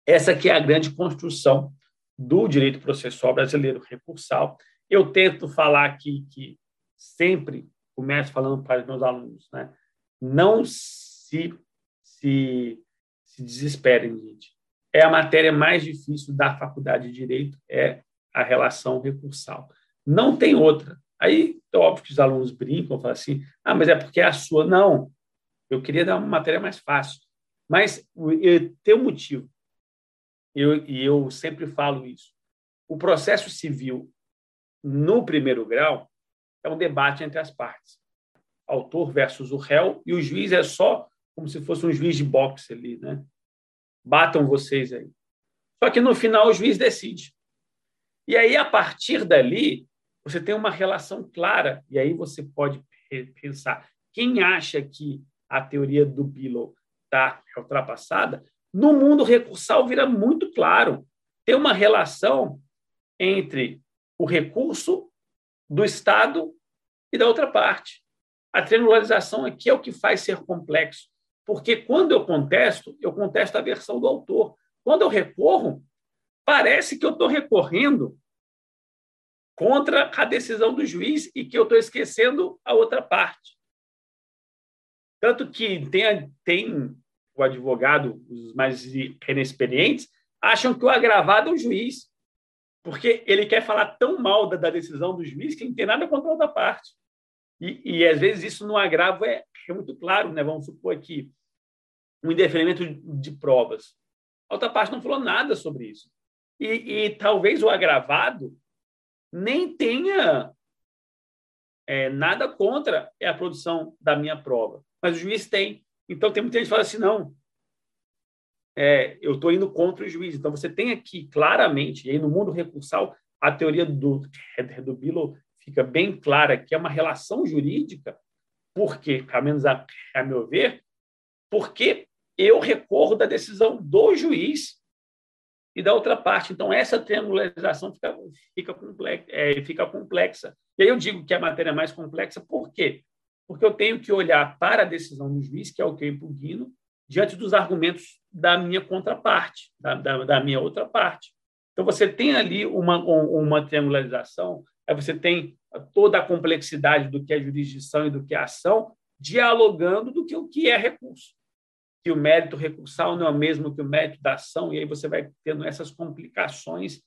essa aqui é a grande construção do direito processual brasileiro recursal. Eu tento falar aqui que sempre começo falando para os meus alunos, né? não se, se, se desesperem, gente. É a matéria mais difícil da faculdade de Direito, é a relação recursal. Não tem outra. Aí, óbvio que os alunos brincam, falam assim, ah, mas é porque é a sua. Não, eu queria dar uma matéria mais fácil. Mas tem um motivo. Eu, e eu sempre falo isso. O processo civil, no primeiro grau, é um debate entre as partes. Autor versus o réu, e o juiz é só como se fosse um juiz de boxe ali, né? Batam vocês aí. Só que no final o juiz decide. E aí, a partir dali, você tem uma relação clara, e aí você pode pensar: quem acha que a teoria do Billow está ultrapassada, no mundo recursal vira muito claro. Tem uma relação entre o recurso do Estado e da outra parte. A triangularização aqui é o que faz ser complexo, porque quando eu contesto, eu contesto a versão do autor. Quando eu recorro, parece que eu estou recorrendo contra a decisão do juiz e que eu estou esquecendo a outra parte. Tanto que tem, tem o advogado, os mais inexperientes, acham que o agravado é o juiz, porque ele quer falar tão mal da, da decisão do juiz que não tem nada contra a outra parte. E, e às vezes isso no agravo é, é muito claro, né? Vamos supor aqui um indeferimento de provas. A outra parte não falou nada sobre isso. E, e talvez o agravado nem tenha é, nada contra a produção da minha prova, mas o juiz tem. Então, tem muita gente que fala assim, não, é, eu estou indo contra o juiz. Então, você tem aqui claramente, e aí no mundo recursal, a teoria do, do fica bem clara, que é uma relação jurídica, porque, pelo menos a, a meu ver, porque eu recorro da decisão do juiz e da outra parte. Então, essa triangularização fica, fica, complexa, é, fica complexa. E aí eu digo que a matéria é mais complexa, por quê? Porque eu tenho que olhar para a decisão do juiz, que é o que eu impugno, diante dos argumentos da minha contraparte, da, da, da minha outra parte. Então, você tem ali uma, uma triangularização, aí você tem toda a complexidade do que é jurisdição e do que é ação, dialogando do que o que é recurso que o mérito recursal não é o mesmo que o mérito da ação, e aí você vai tendo essas complicações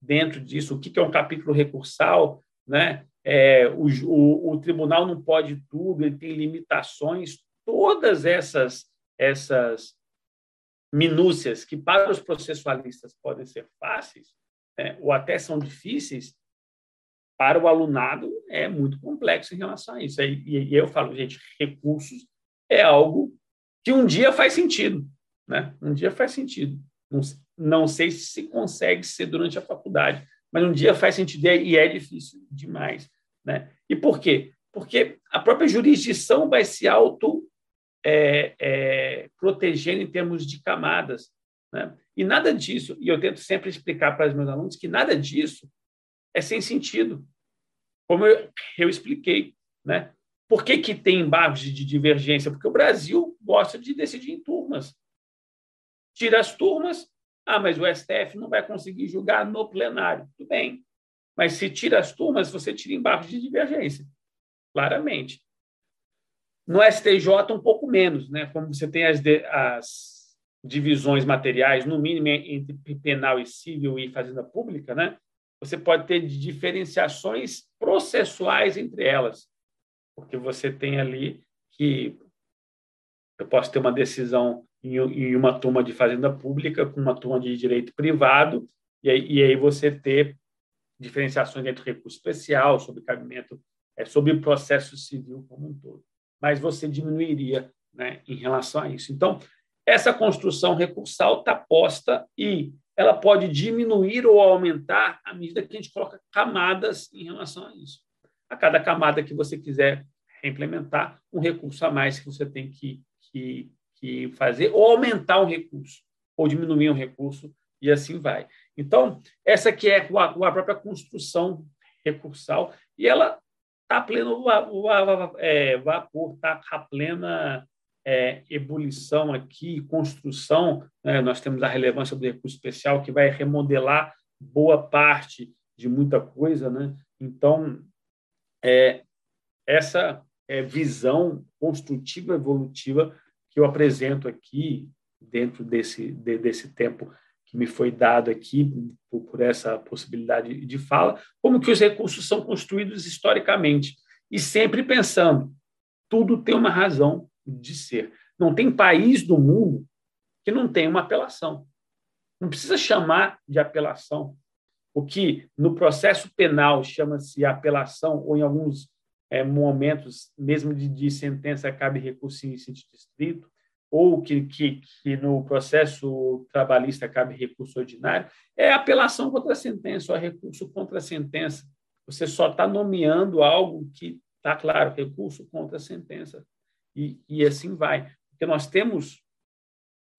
dentro disso. O que é um capítulo recursal? Né? É, o, o, o tribunal não pode tudo, ele tem limitações. Todas essas, essas minúcias que para os processualistas podem ser fáceis, né, ou até são difíceis, para o alunado é muito complexo em relação a isso. E, e eu falo, gente, recursos é algo que um dia faz sentido, né? Um dia faz sentido. Não, não sei se se consegue ser durante a faculdade, mas um dia faz sentido e é difícil demais, né? E por quê? Porque a própria jurisdição vai se auto é, é, protegendo em termos de camadas, né? E nada disso, e eu tento sempre explicar para os meus alunos que nada disso é sem sentido. Como eu, eu expliquei, né? Por que, que tem embargos de divergência? Porque o Brasil gosta de decidir em turmas. Tira as turmas, ah, mas o STF não vai conseguir julgar no plenário. Tudo bem. Mas se tira as turmas, você tira embargos de divergência. Claramente. No STJ, um pouco menos, né? Como você tem as, de, as divisões materiais, no mínimo entre penal e civil e fazenda pública, né? Você pode ter diferenciações processuais entre elas, porque você tem ali que eu posso ter uma decisão em uma turma de fazenda pública com uma turma de direito privado, e aí, e aí você ter diferenciações entre recurso especial, sobre cabimento, é, sobre processo civil como um todo. Mas você diminuiria né, em relação a isso. Então, essa construção recursal está posta e ela pode diminuir ou aumentar à medida que a gente coloca camadas em relação a isso. A cada camada que você quiser reimplementar, um recurso a mais que você tem que, que que fazer, ou aumentar um recurso, ou diminuir um recurso, e assim vai. Então, essa que é a, própria construção recursal, e ela está pleno é, vapor, está a plena é, ebulição aqui, construção. Né? Nós temos a relevância do recurso especial, que vai remodelar boa parte de muita coisa. Né? Então, é, essa é, visão construtiva evolutiva que eu apresento aqui, dentro desse, de, desse tempo que me foi dado aqui, por, por essa possibilidade de fala, como que os recursos são construídos historicamente. E sempre pensando, tudo tem uma razão de ser. Não tem país do mundo que não tenha uma apelação. Não precisa chamar de apelação. O que no processo penal chama-se apelação, ou em alguns é, momentos, mesmo de, de, sentença, cabe recurso em sentido estrito, ou que, que, que, no processo trabalhista cabe recurso ordinário, é apelação contra a sentença, ou recurso contra a sentença. Você só está nomeando algo que está claro, recurso contra a sentença. E, e assim vai. Porque nós temos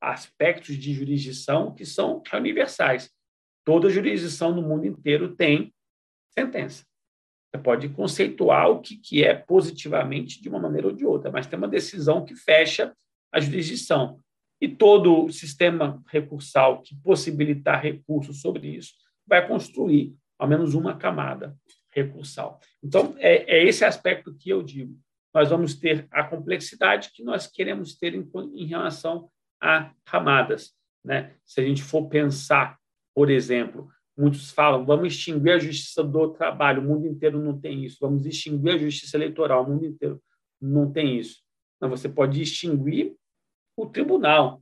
aspectos de jurisdição que são universais. Toda jurisdição no mundo inteiro tem sentença. Você pode conceituar o que, que é positivamente de uma maneira ou de outra, mas tem uma decisão que fecha a jurisdição. E todo o sistema recursal que possibilitar recurso sobre isso vai construir ao menos uma camada recursal. Então, é, é esse aspecto que eu digo. Nós vamos ter a complexidade que nós queremos ter em, em relação a camadas. Né? Se a gente for pensar, por exemplo, Muitos falam, vamos extinguir a justiça do trabalho, o mundo inteiro não tem isso. Vamos extinguir a justiça eleitoral, o mundo inteiro não tem isso. Não, você pode extinguir o tribunal.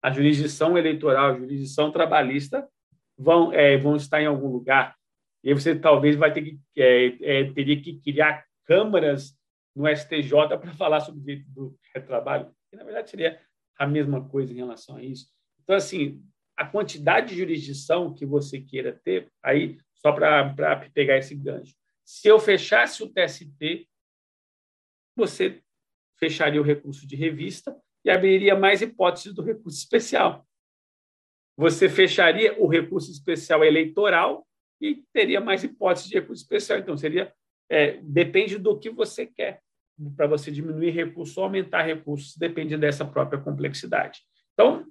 A jurisdição eleitoral, a jurisdição trabalhista vão, é, vão estar em algum lugar. E aí você talvez vai ter que, é, é, teria que criar câmaras no STJ para falar sobre o direito do retrabalho, que na verdade seria a mesma coisa em relação a isso. Então, assim, a quantidade de jurisdição que você queira ter, aí, só para pegar esse gancho. Se eu fechasse o TST, você fecharia o recurso de revista e abriria mais hipóteses do recurso especial. Você fecharia o recurso especial eleitoral e teria mais hipóteses de recurso especial. Então, seria é, depende do que você quer. Para você diminuir recurso ou aumentar recursos, depende dessa própria complexidade. Então,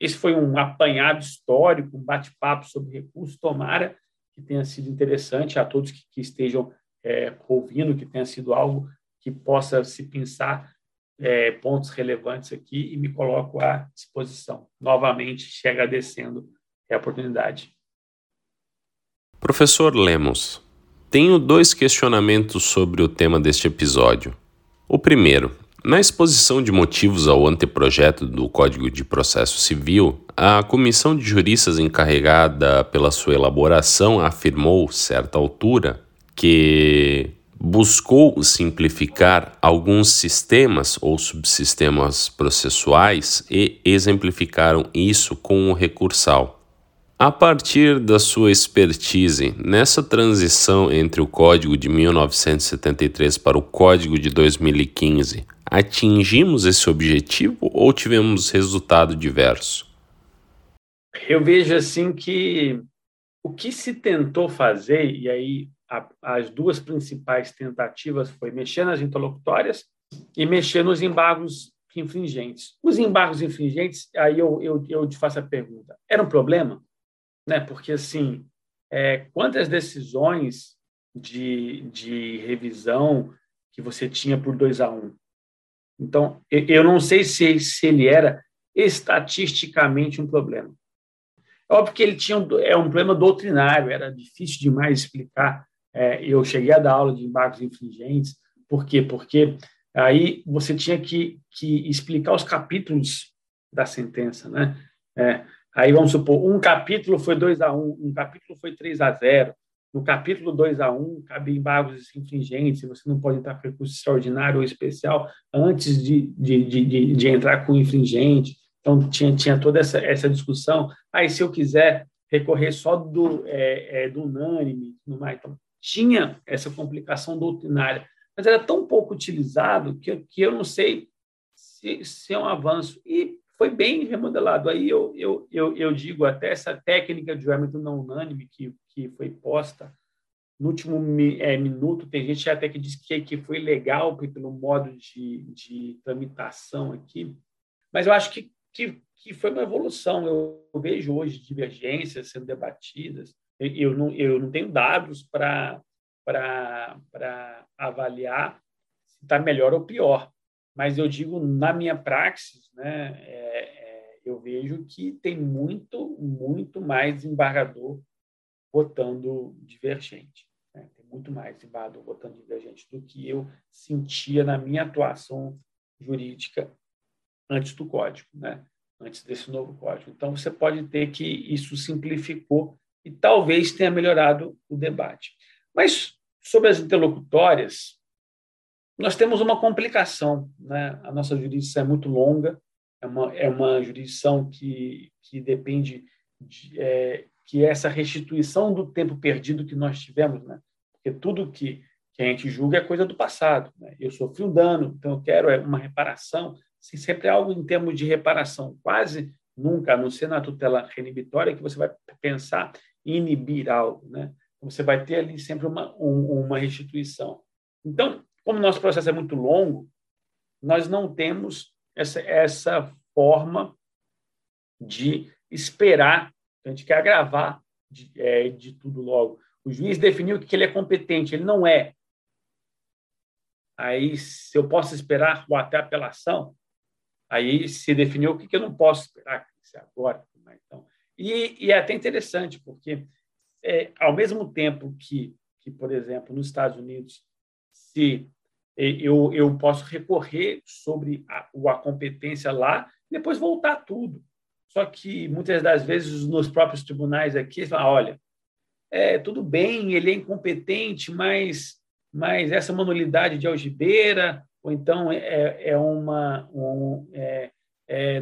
esse foi um apanhado histórico, um bate-papo sobre recursos. Tomara que tenha sido interessante a todos que, que estejam é, ouvindo, que tenha sido algo que possa se pensar é, pontos relevantes aqui e me coloco à disposição. Novamente, te agradecendo a oportunidade. Professor Lemos, tenho dois questionamentos sobre o tema deste episódio. O primeiro, Na exposição de motivos ao anteprojeto do Código de Processo Civil, a comissão de juristas encarregada pela sua elaboração afirmou, certa altura, que buscou simplificar alguns sistemas ou subsistemas processuais e exemplificaram isso com o recursal. A partir da sua expertise nessa transição entre o Código de 1973 para o Código de 2015, atingimos esse objetivo ou tivemos resultado diverso? Eu vejo assim que o que se tentou fazer, e aí a, as duas principais tentativas foi mexer nas interlocutórias e mexer nos embargos infringentes. Os embargos infringentes, aí eu, eu, eu te faço a pergunta, era um problema? Né? Porque assim, é, quantas decisões de, de revisão que você tinha por 2 a 1? Um? Então, eu não sei se, se ele era estatisticamente um problema. É óbvio que ele tinha um, é um problema doutrinário, era difícil demais explicar. É, eu cheguei a dar aula de embargos infringentes. Por quê? Porque aí você tinha que, que explicar os capítulos da sentença, né? É, Aí vamos supor, um capítulo foi 2 a 1 um, um capítulo foi 3 a 0 no capítulo 2 a 1 um, cabe embargos infringentes, você não pode entrar com recurso extraordinário ou especial antes de, de, de, de, entrar com o infringente. Então, tinha, tinha toda essa, essa discussão. Aí, se eu quiser recorrer só do, é, é, do unânime, no mais, então, tinha essa complicação doutrinária, mas era tão pouco utilizado que, que eu não sei se, se é um avanço. E foi bem remodelado. Aí eu, eu, eu, eu digo, até essa técnica de julgamento não unânime que, que foi posta no último é, minuto, tem gente até que diz que, que foi legal pelo modo de, de tramitação aqui, mas eu acho que, que, que foi uma evolução. Eu, eu vejo hoje divergências sendo debatidas, eu, eu, não, eu não tenho dados para avaliar se está melhor ou pior, mas eu digo na minha praxis, né, é, eu vejo que tem muito, muito mais desembargador votando divergente. Né? Tem muito mais desembargador votando divergente do que eu sentia na minha atuação jurídica antes do código, né? antes desse novo código. Então, você pode ter que isso simplificou e talvez tenha melhorado o debate. Mas sobre as interlocutórias, nós temos uma complicação. Né? A nossa jurisdição é muito longa, é uma, é uma jurisdição que, que depende de, é, que essa restituição do tempo perdido que nós tivemos, né? porque tudo que, que a gente julga é coisa do passado. Né? Eu sofri um dano, então eu quero é uma reparação. Se sempre é algo em termos de reparação, quase nunca, a não ser na tutela renibitória, que você vai pensar em inibir algo. Né? Você vai ter ali sempre uma, um, uma restituição. Então, como nosso processo é muito longo, nós não temos essa, essa forma de esperar, a gente quer agravar de, é, de tudo logo. O juiz definiu que ele é competente, ele não é. Aí, se eu posso esperar ou até apelação, aí se definiu o que eu não posso esperar que agora. Então, e, e, é até interessante, porque é, ao mesmo tempo que, que, por exemplo, nos Estados Unidos se eu, eu posso recorrer sobre a, a competência lá e depois voltar tudo. Só que muitas das vezes nos próprios tribunais aqui, falam, olha, é, tudo bem, ele é incompetente, mas, mas essa manualidade de algibeira, ou então é, é uma. Um, é, é,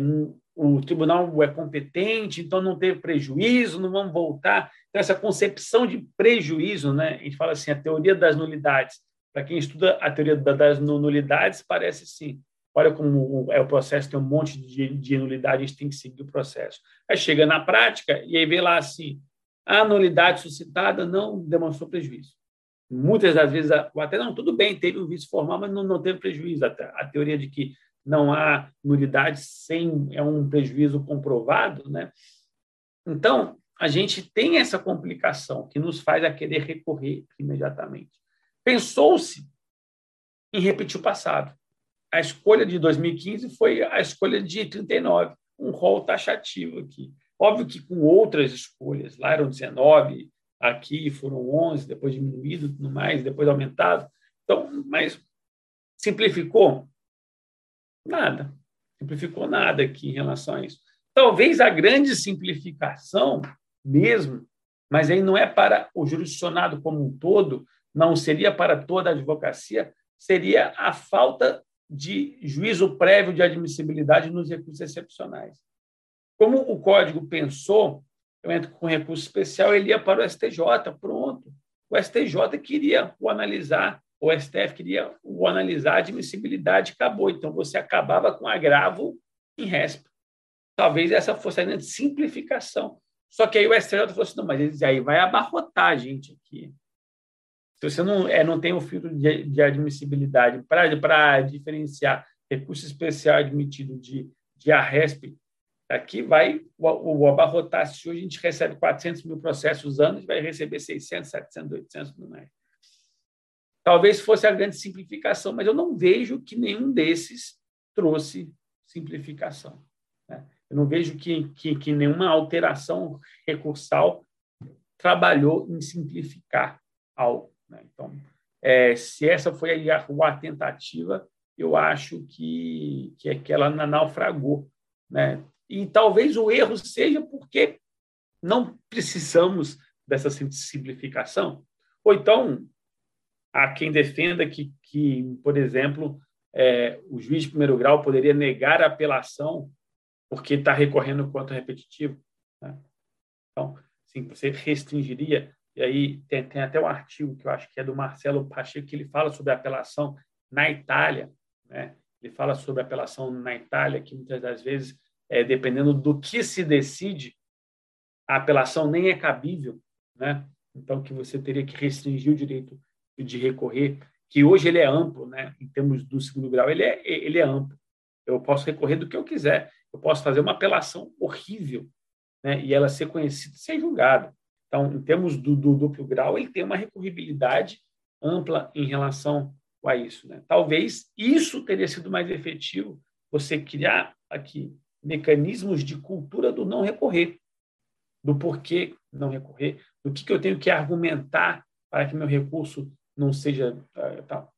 o tribunal é competente, então não teve prejuízo, não vamos voltar. Então, essa concepção de prejuízo, né? a gente fala assim, a teoria das nulidades, para quem estuda a teoria das nulidades, parece sim. Olha como é o processo, tem um monte de, de nulidade, a gente tem que seguir o processo. Aí chega na prática e aí vê lá assim, a nulidade suscitada não demonstrou prejuízo. Muitas das vezes, até não, tudo bem, teve um vício formal, mas não, não teve prejuízo. A, a teoria de que não há nulidade sem é um prejuízo comprovado, né? Então, a gente tem essa complicação que nos faz a querer recorrer imediatamente. Pensou-se em repetir o passado. A escolha de 2015 foi a escolha de 39, um rol taxativo aqui. Óbvio que com outras escolhas, lá eram 19, aqui foram 11, depois diminuído, tudo mais, depois aumentado. Então, mas simplificou? Nada. Simplificou nada aqui em relação a isso. Talvez a grande simplificação mesmo, mas aí não é para o jurisdicionado como um todo, não seria para toda a advocacia, seria a falta de juízo prévio de admissibilidade nos recursos excepcionais. Como o código pensou, eu entro com recurso especial, ele ia para o STJ, pronto. O STJ queria o analisar, o STF queria o analisar a admissibilidade, acabou. Então, você acabava com agravo em RESP. Talvez essa fosse a simplificação. Só que aí o STJ falou assim, não, mas aí vai abarrotar a gente aqui. Se você não, é, não tem o filtro de, de admissibilidade para diferenciar recurso especial admitido de, de ARESP, aqui vai o, o abarrotar. Se hoje a gente recebe 400 mil processos anos, vai receber 600, 700, 800 mil. Talvez fosse a grande simplificação, mas eu não vejo que nenhum desses trouxe simplificação. Né? Eu não vejo que, que, que nenhuma alteração recursal trabalhou em simplificar algo. Né? Então, é, se essa foi a, a tentativa, eu acho que, que, é que ela naufragou. Né? E talvez o erro seja porque não precisamos dessa simplificação. Ou então, há quem defenda que, que por exemplo, é, o juiz de primeiro grau poderia negar a apelação porque está recorrendo quanto repetitivo. Né? Então, sim, você restringiria e aí tem, tem até um artigo que eu acho que é do Marcelo Pacheco, que ele fala sobre a apelação na Itália. Né? Ele fala sobre a apelação na Itália, que muitas das vezes, é, dependendo do que se decide, a apelação nem é cabível. Né? Então, que você teria que restringir o direito de recorrer, que hoje ele é amplo, né? em termos do segundo grau, ele é, ele é amplo. Eu posso recorrer do que eu quiser. Eu posso fazer uma apelação horrível né? e ela ser conhecida, ser julgada. Então, em termos do, do duplo grau, ele tem uma recorribilidade ampla em relação a isso. Né? Talvez isso teria sido mais efetivo, você criar aqui mecanismos de cultura do não recorrer, do porquê não recorrer, do que, que eu tenho que argumentar para que meu recurso não seja uh, tal,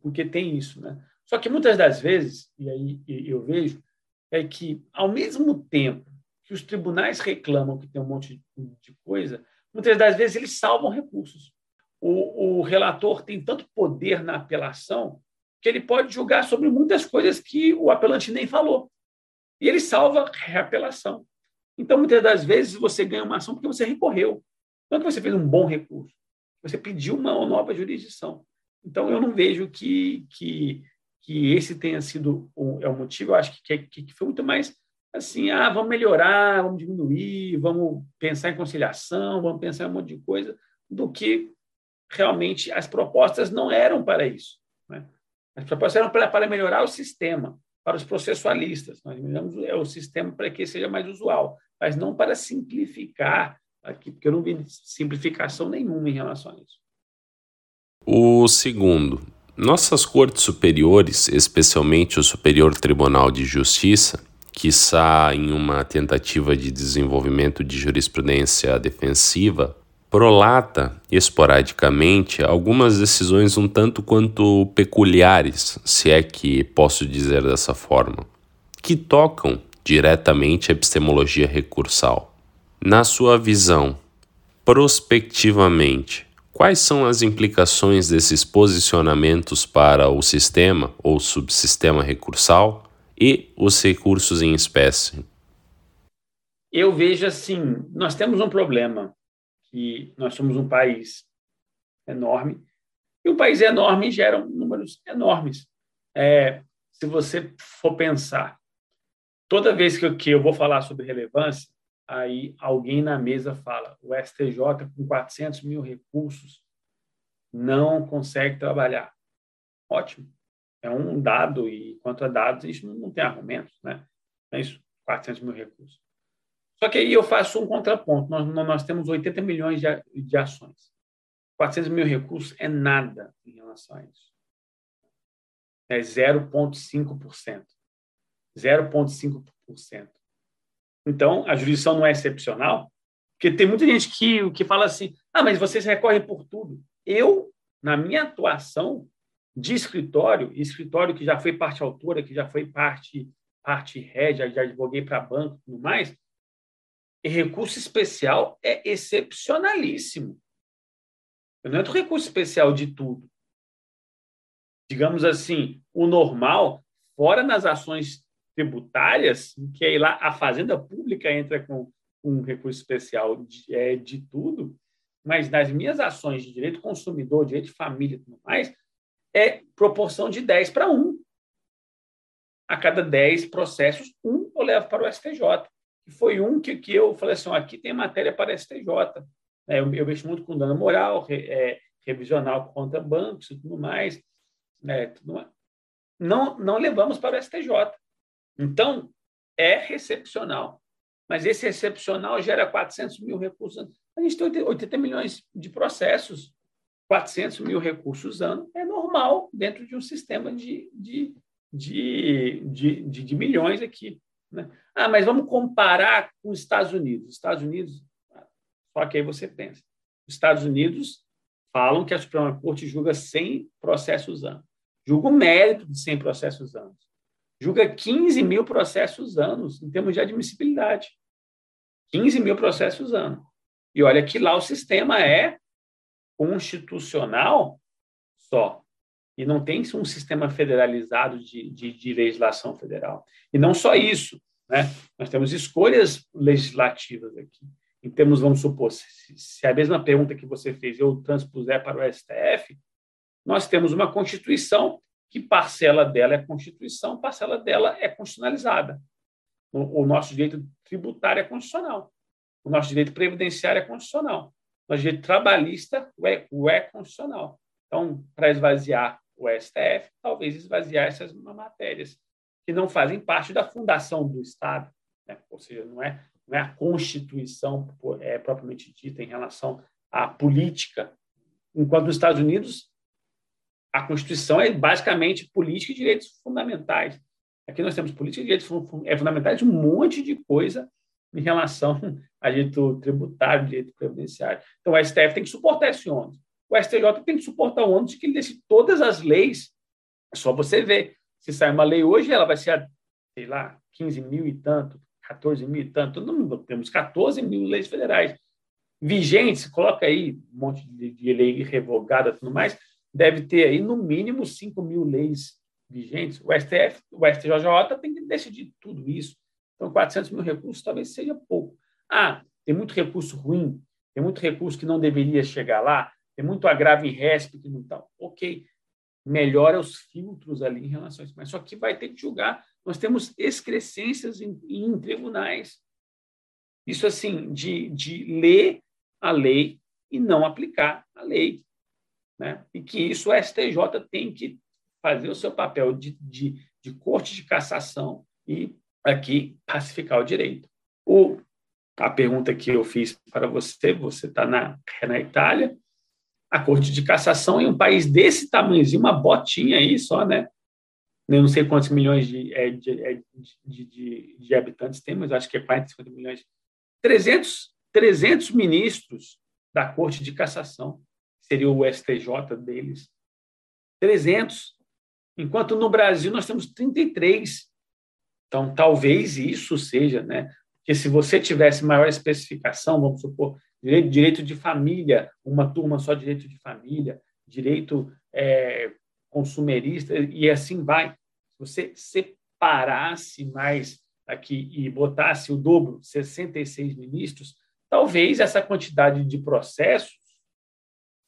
porque tem isso, né? Só que muitas das vezes, e aí eu vejo, é que ao mesmo tempo que os tribunais reclamam que tem um monte de coisa, muitas das vezes eles salvam recursos. O, o relator tem tanto poder na apelação que ele pode julgar sobre muitas coisas que o apelante nem falou. E ele salva reapelação. Então, muitas das vezes, você ganha uma ação porque você recorreu. Não é que você fez um bom recurso. Você pediu uma nova jurisdição. Então, eu não vejo que, que, que esse tenha sido o, é o motivo. Eu acho que, que, que foi muito mais assim, ah, vamos melhorar, vamos diminuir, vamos pensar em conciliação, vamos pensar em um monte de coisa, do que realmente as propostas não eram para isso. Né? As propostas eram para, para melhorar o sistema, para os processualistas. Nós melhoramos é o sistema para que seja mais usual, mas não para simplificar aqui, porque eu não vi simplificação nenhuma em relação a isso. O segundo, nossas cortes superiores, especialmente o Superior Tribunal de Justiça, quiçá em uma tentativa de desenvolvimento de jurisprudência defensiva, prolata esporadicamente algumas decisões um tanto quanto peculiares, se é que posso dizer dessa forma, que tocam diretamente a epistemologia recursal. Na sua visão, prospectivamente, quais são as implicações desses posicionamentos para o sistema ou subsistema recursal? E os recursos em espécie? Eu vejo assim, nós temos um problema que nós somos um país enorme e um país enorme gera números enormes. É, se você for pensar, toda vez que eu, que eu vou falar sobre relevância, aí alguém na mesa fala, o STJ com 400 mil recursos não consegue trabalhar. Ótimo é um dado, e quanto a dados, a gente não tem argumentos, né? É isso, 400 mil recursos. Só que aí eu faço um contraponto. Nós, nós temos 80 milhões de, de ações. 400 mil recursos é nada em relação a isso. É 0,5%. 0,5%. Então, a jurisdição não é excepcional, porque tem muita gente que, que fala assim: ah, mas vocês recorrem por tudo. Eu, na minha atuação, de escritório, escritório que já foi parte autora, que já foi parte parte rédia, já advoguei para banco e tudo mais, e recurso especial é excepcionalíssimo. Eu não entro recurso especial de tudo. Digamos assim, o normal, fora nas ações tributárias, que aí lá a Fazenda Pública entra com um recurso especial de, é, de tudo, mas nas minhas ações de direito consumidor, direito de família e tudo mais, é proporção de 10 para 1. A cada 10 processos, um eu levo para o STJ. E foi um que, que eu falei assim: aqui tem matéria para STJ. É, eu, eu mexo muito com dano moral, é, revisional contra bancos e tudo mais. Né, tudo mais. Não, não levamos para o STJ. Então, é recepcional. Mas esse excepcional gera 400 mil recursos. A gente tem 80 milhões de processos, 400 mil recursos ano, é normal dentro de um sistema de, de, de, de, de, de milhões aqui. Né? Ah, mas vamos comparar com os Estados Unidos. Estados Unidos, só que aí você pensa. Os Estados Unidos falam que a Suprema Corte julga 100 processos ano. Julga o mérito de 100 processos anos julga 15 mil processos anos em termos de admissibilidade. 15 mil processos ano. E olha que lá o sistema é constitucional só. E não tem um sistema federalizado de, de, de legislação federal. E não só isso. Né? Nós temos escolhas legislativas aqui. Em termos, vamos supor, se, se a mesma pergunta que você fez eu transpuser para o STF, nós temos uma Constituição que parcela dela é Constituição, parcela dela é constitucionalizada. O, o nosso direito tributário é constitucional. O nosso direito previdenciário é constitucional. O nosso direito trabalhista é, o é constitucional. Então, para esvaziar o STF, talvez esvaziar essas matérias que não fazem parte da fundação do Estado, né? ou seja, não é, não é a Constituição é, propriamente dita em relação à política, enquanto nos Estados Unidos a Constituição é basicamente política e direitos fundamentais. Aqui nós temos política e direitos é fundamentais um monte de coisa em relação a direito tributário, direito previdenciário. Então, o STF tem que suportar esse ônus. O STJ tem que suportar o ônus de que ele deixe todas as leis. É só você ver. Se sai uma lei hoje, ela vai ser, sei lá, 15 mil e tanto, 14 mil e tanto. Não, temos 14 mil leis federais vigentes. Coloca aí um monte de, lei revogada tudo mais deve ter aí no mínimo 5 mil leis vigentes. O STF, o STJJ tem que decidir tudo isso. Então, 400 mil recursos talvez seja pouco. Ah, tem muito recurso ruim, tem muito recurso que não deveria chegar lá, tem muito agravo em RESP que não está. Ok, melhora os filtros ali em relação a isso. Mas só que vai ter que julgar. Nós temos excrescências em, em tribunais. Isso, assim, de, de ler a lei e não aplicar a lei né? e que isso o STJ tem que fazer o seu papel de, de, de corte de cassação e aqui pacificar o direito. O, a pergunta que eu fiz para você, você está na, é na Itália, a corte de cassação em um país desse tamanhozinho, uma botinha aí só, né? Eu não sei quantos milhões de, é, de, é, de, de, de habitantes tem, mas acho que é 40, 50 milhões. 300, 300 ministros da Corte de Cassação seria o STJ deles, 300, enquanto no Brasil nós temos 33. Então, talvez isso seja, né? Porque se você tivesse maior especificação, vamos supor, direito, direito de família, uma turma só direito de família, direito é, consumerista, e assim vai. Se você separasse mais aqui e botasse o dobro, 66 ministros, talvez essa quantidade de processos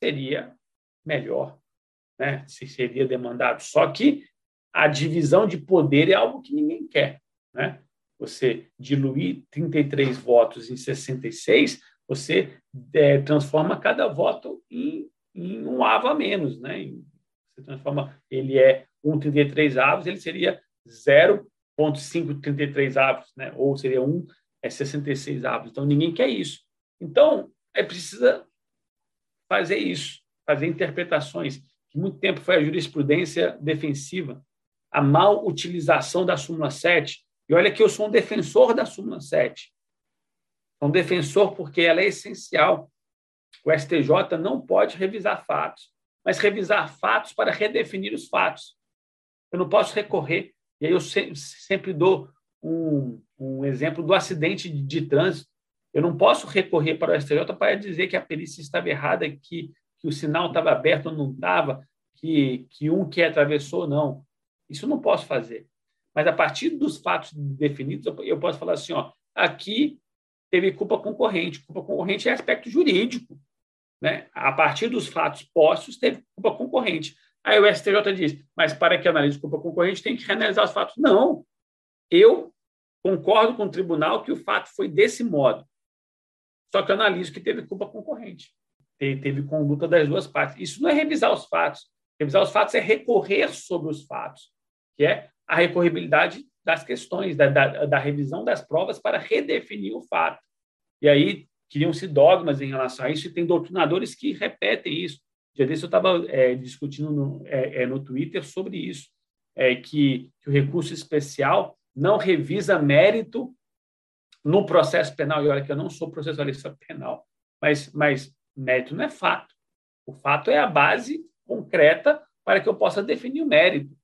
seria melhor, né? se seria demandado. Só que a divisão de poder é algo que ninguém quer. Né? Você diluir 33 votos em 66, você é, transforma cada voto em, em, um avo a menos. Né? Você transforma, ele é 1,33 avos, ele seria 0,533 avos, né? ou seria 1 é 66 avos. Então, ninguém quer isso. Então, é precisa fazer isso, fazer interpretações, que muito tempo foi a jurisprudência defensiva, a mal utilização da súmula 7. E olha que eu sou um defensor da súmula 7. Sou um defensor porque ela é essencial. O STJ não pode revisar fatos, mas revisar fatos para redefinir os fatos. Eu não posso recorrer. E aí eu sempre dou um, um exemplo do acidente de trânsito. Eu não posso recorrer para o STJ para dizer que a perícia estava errada, que, que o sinal estava aberto ou não estava, que, que um que atravessou, não. Isso eu não posso fazer. Mas a partir dos fatos definidos, eu posso falar assim: ó, aqui teve culpa concorrente. Culpa concorrente é aspecto jurídico. Né? A partir dos fatos postos, teve culpa concorrente. Aí o STJ diz, mas para que analise culpa concorrente, tem que reanalisar os fatos. Não. Eu concordo com o tribunal que o fato foi desse modo. Só que eu analiso que teve culpa concorrente. Teve conduta das duas partes. Isso não é revisar os fatos. Revisar os fatos é recorrer sobre os fatos, que é a recorribilidade das questões, da, da, da revisão das provas para redefinir o fato. E aí criam-se dogmas em relação a isso, e tem doutrinadores que repetem isso. Já desse eu estava é, discutindo no, é, é, no Twitter sobre isso, é, que, que o recurso especial não revisa mérito no processo penal. E olha que eu não sou processualista penal, mas, mas mérito não é fato. O fato é a base concreta para que eu possa definir o mérito.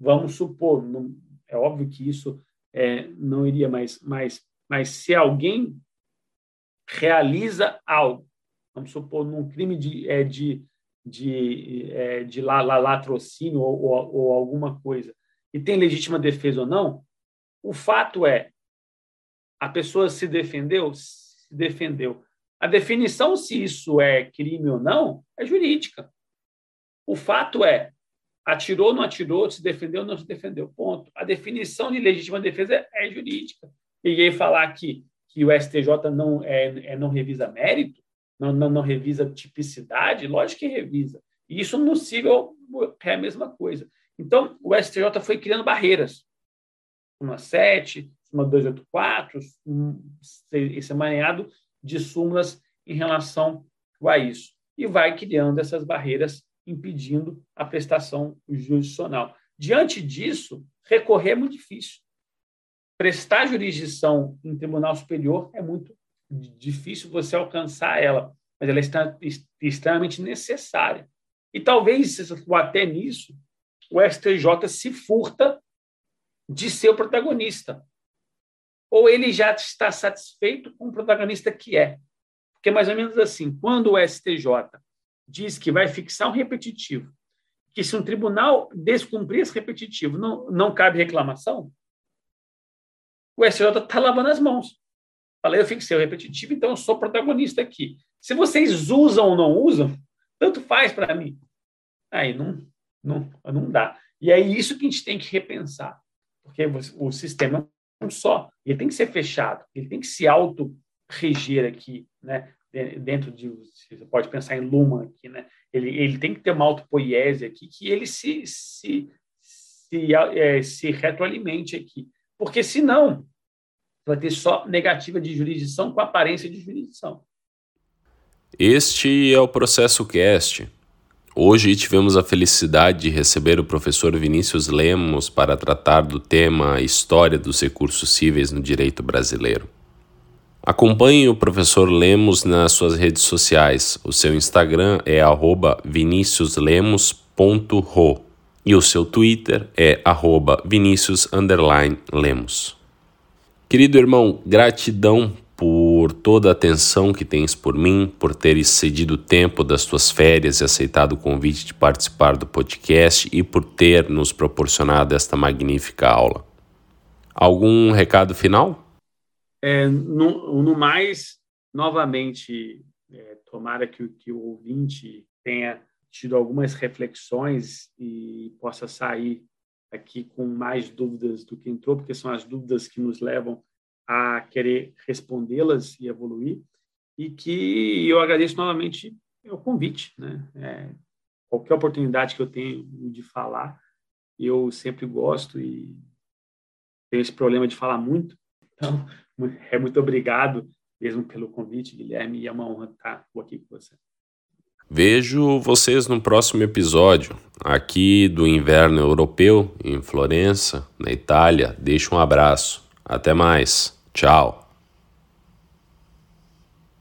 Vamos supor, não, é óbvio que isso é, não iria mais, mas, mas se alguém realiza algo, vamos supor, num crime de, é, de, de, é, de la, la, latrocínio ou, ou, ou alguma coisa, e tem legítima defesa ou não, o fato é a pessoa se defendeu, se defendeu. A definição se isso é crime ou não é jurídica. O fato é, atirou, ou não atirou, se defendeu, não se defendeu. Ponto. A definição de legítima defesa é jurídica. E falar que, que o STJ não, é, é, não revisa mérito, não, não, não revisa tipicidade, lógico que revisa. E isso no civil é a mesma coisa. Então, o STJ foi criando barreiras. Uma 7, uma 284, esse emaranhado de súmulas em relação a isso. E vai criando essas barreiras impedindo a prestação jurisdicional. Diante disso, recorrer é muito difícil. Prestar jurisdição em tribunal superior é muito difícil você alcançar ela, mas ela está extremamente necessária. E talvez, até nisso, o STJ se furta de ser o protagonista. Ou ele já está satisfeito com o protagonista que é. Porque é mais ou menos assim, quando o STJ diz que vai fixar um repetitivo, que se um tribunal descumprir esse repetitivo não, não cabe reclamação, o STJ está lavando as mãos. Falei, eu fixei o repetitivo, então eu sou protagonista aqui. Se vocês usam ou não usam, tanto faz para mim. Aí não, não, não dá. E é isso que a gente tem que repensar, porque o sistema é um só, ele tem que ser fechado, ele tem que se auto-reger aqui, né? Dentro de você pode pensar em Luma aqui, né? Ele, ele tem que ter uma autopoiese aqui que ele se se se, é, se retroalimente aqui, porque senão vai ter só negativa de jurisdição com aparência de jurisdição. Este é o processo cast. Hoje tivemos a felicidade de receber o professor Vinícius Lemos para tratar do tema História dos recursos cíveis no direito brasileiro. Acompanhe o professor Lemos nas suas redes sociais. O seu Instagram é viniciuslemos.ro e o seu Twitter é vinicius_lemos. Querido irmão, gratidão por toda a atenção que tens por mim, por teres cedido o tempo das tuas férias e aceitado o convite de participar do podcast e por ter nos proporcionado esta magnífica aula. Algum recado final? É, no, no, mais, novamente, é, tomara que, que o ouvinte tenha tido algumas reflexões e possa sair aqui com mais dúvidas do que entrou, porque são as dúvidas que nos levam a querer respondê-las e evoluir. E que eu agradeço novamente o convite, né? É, qualquer oportunidade que eu tenho de falar, eu sempre gosto e tenho esse problema de falar muito. Então, é muito obrigado mesmo pelo convite, Guilherme, e é uma honra estar aqui com você. Vejo vocês no próximo episódio, aqui do inverno europeu, em Florença, na Itália. Deixo um abraço. Até mais. Tchau.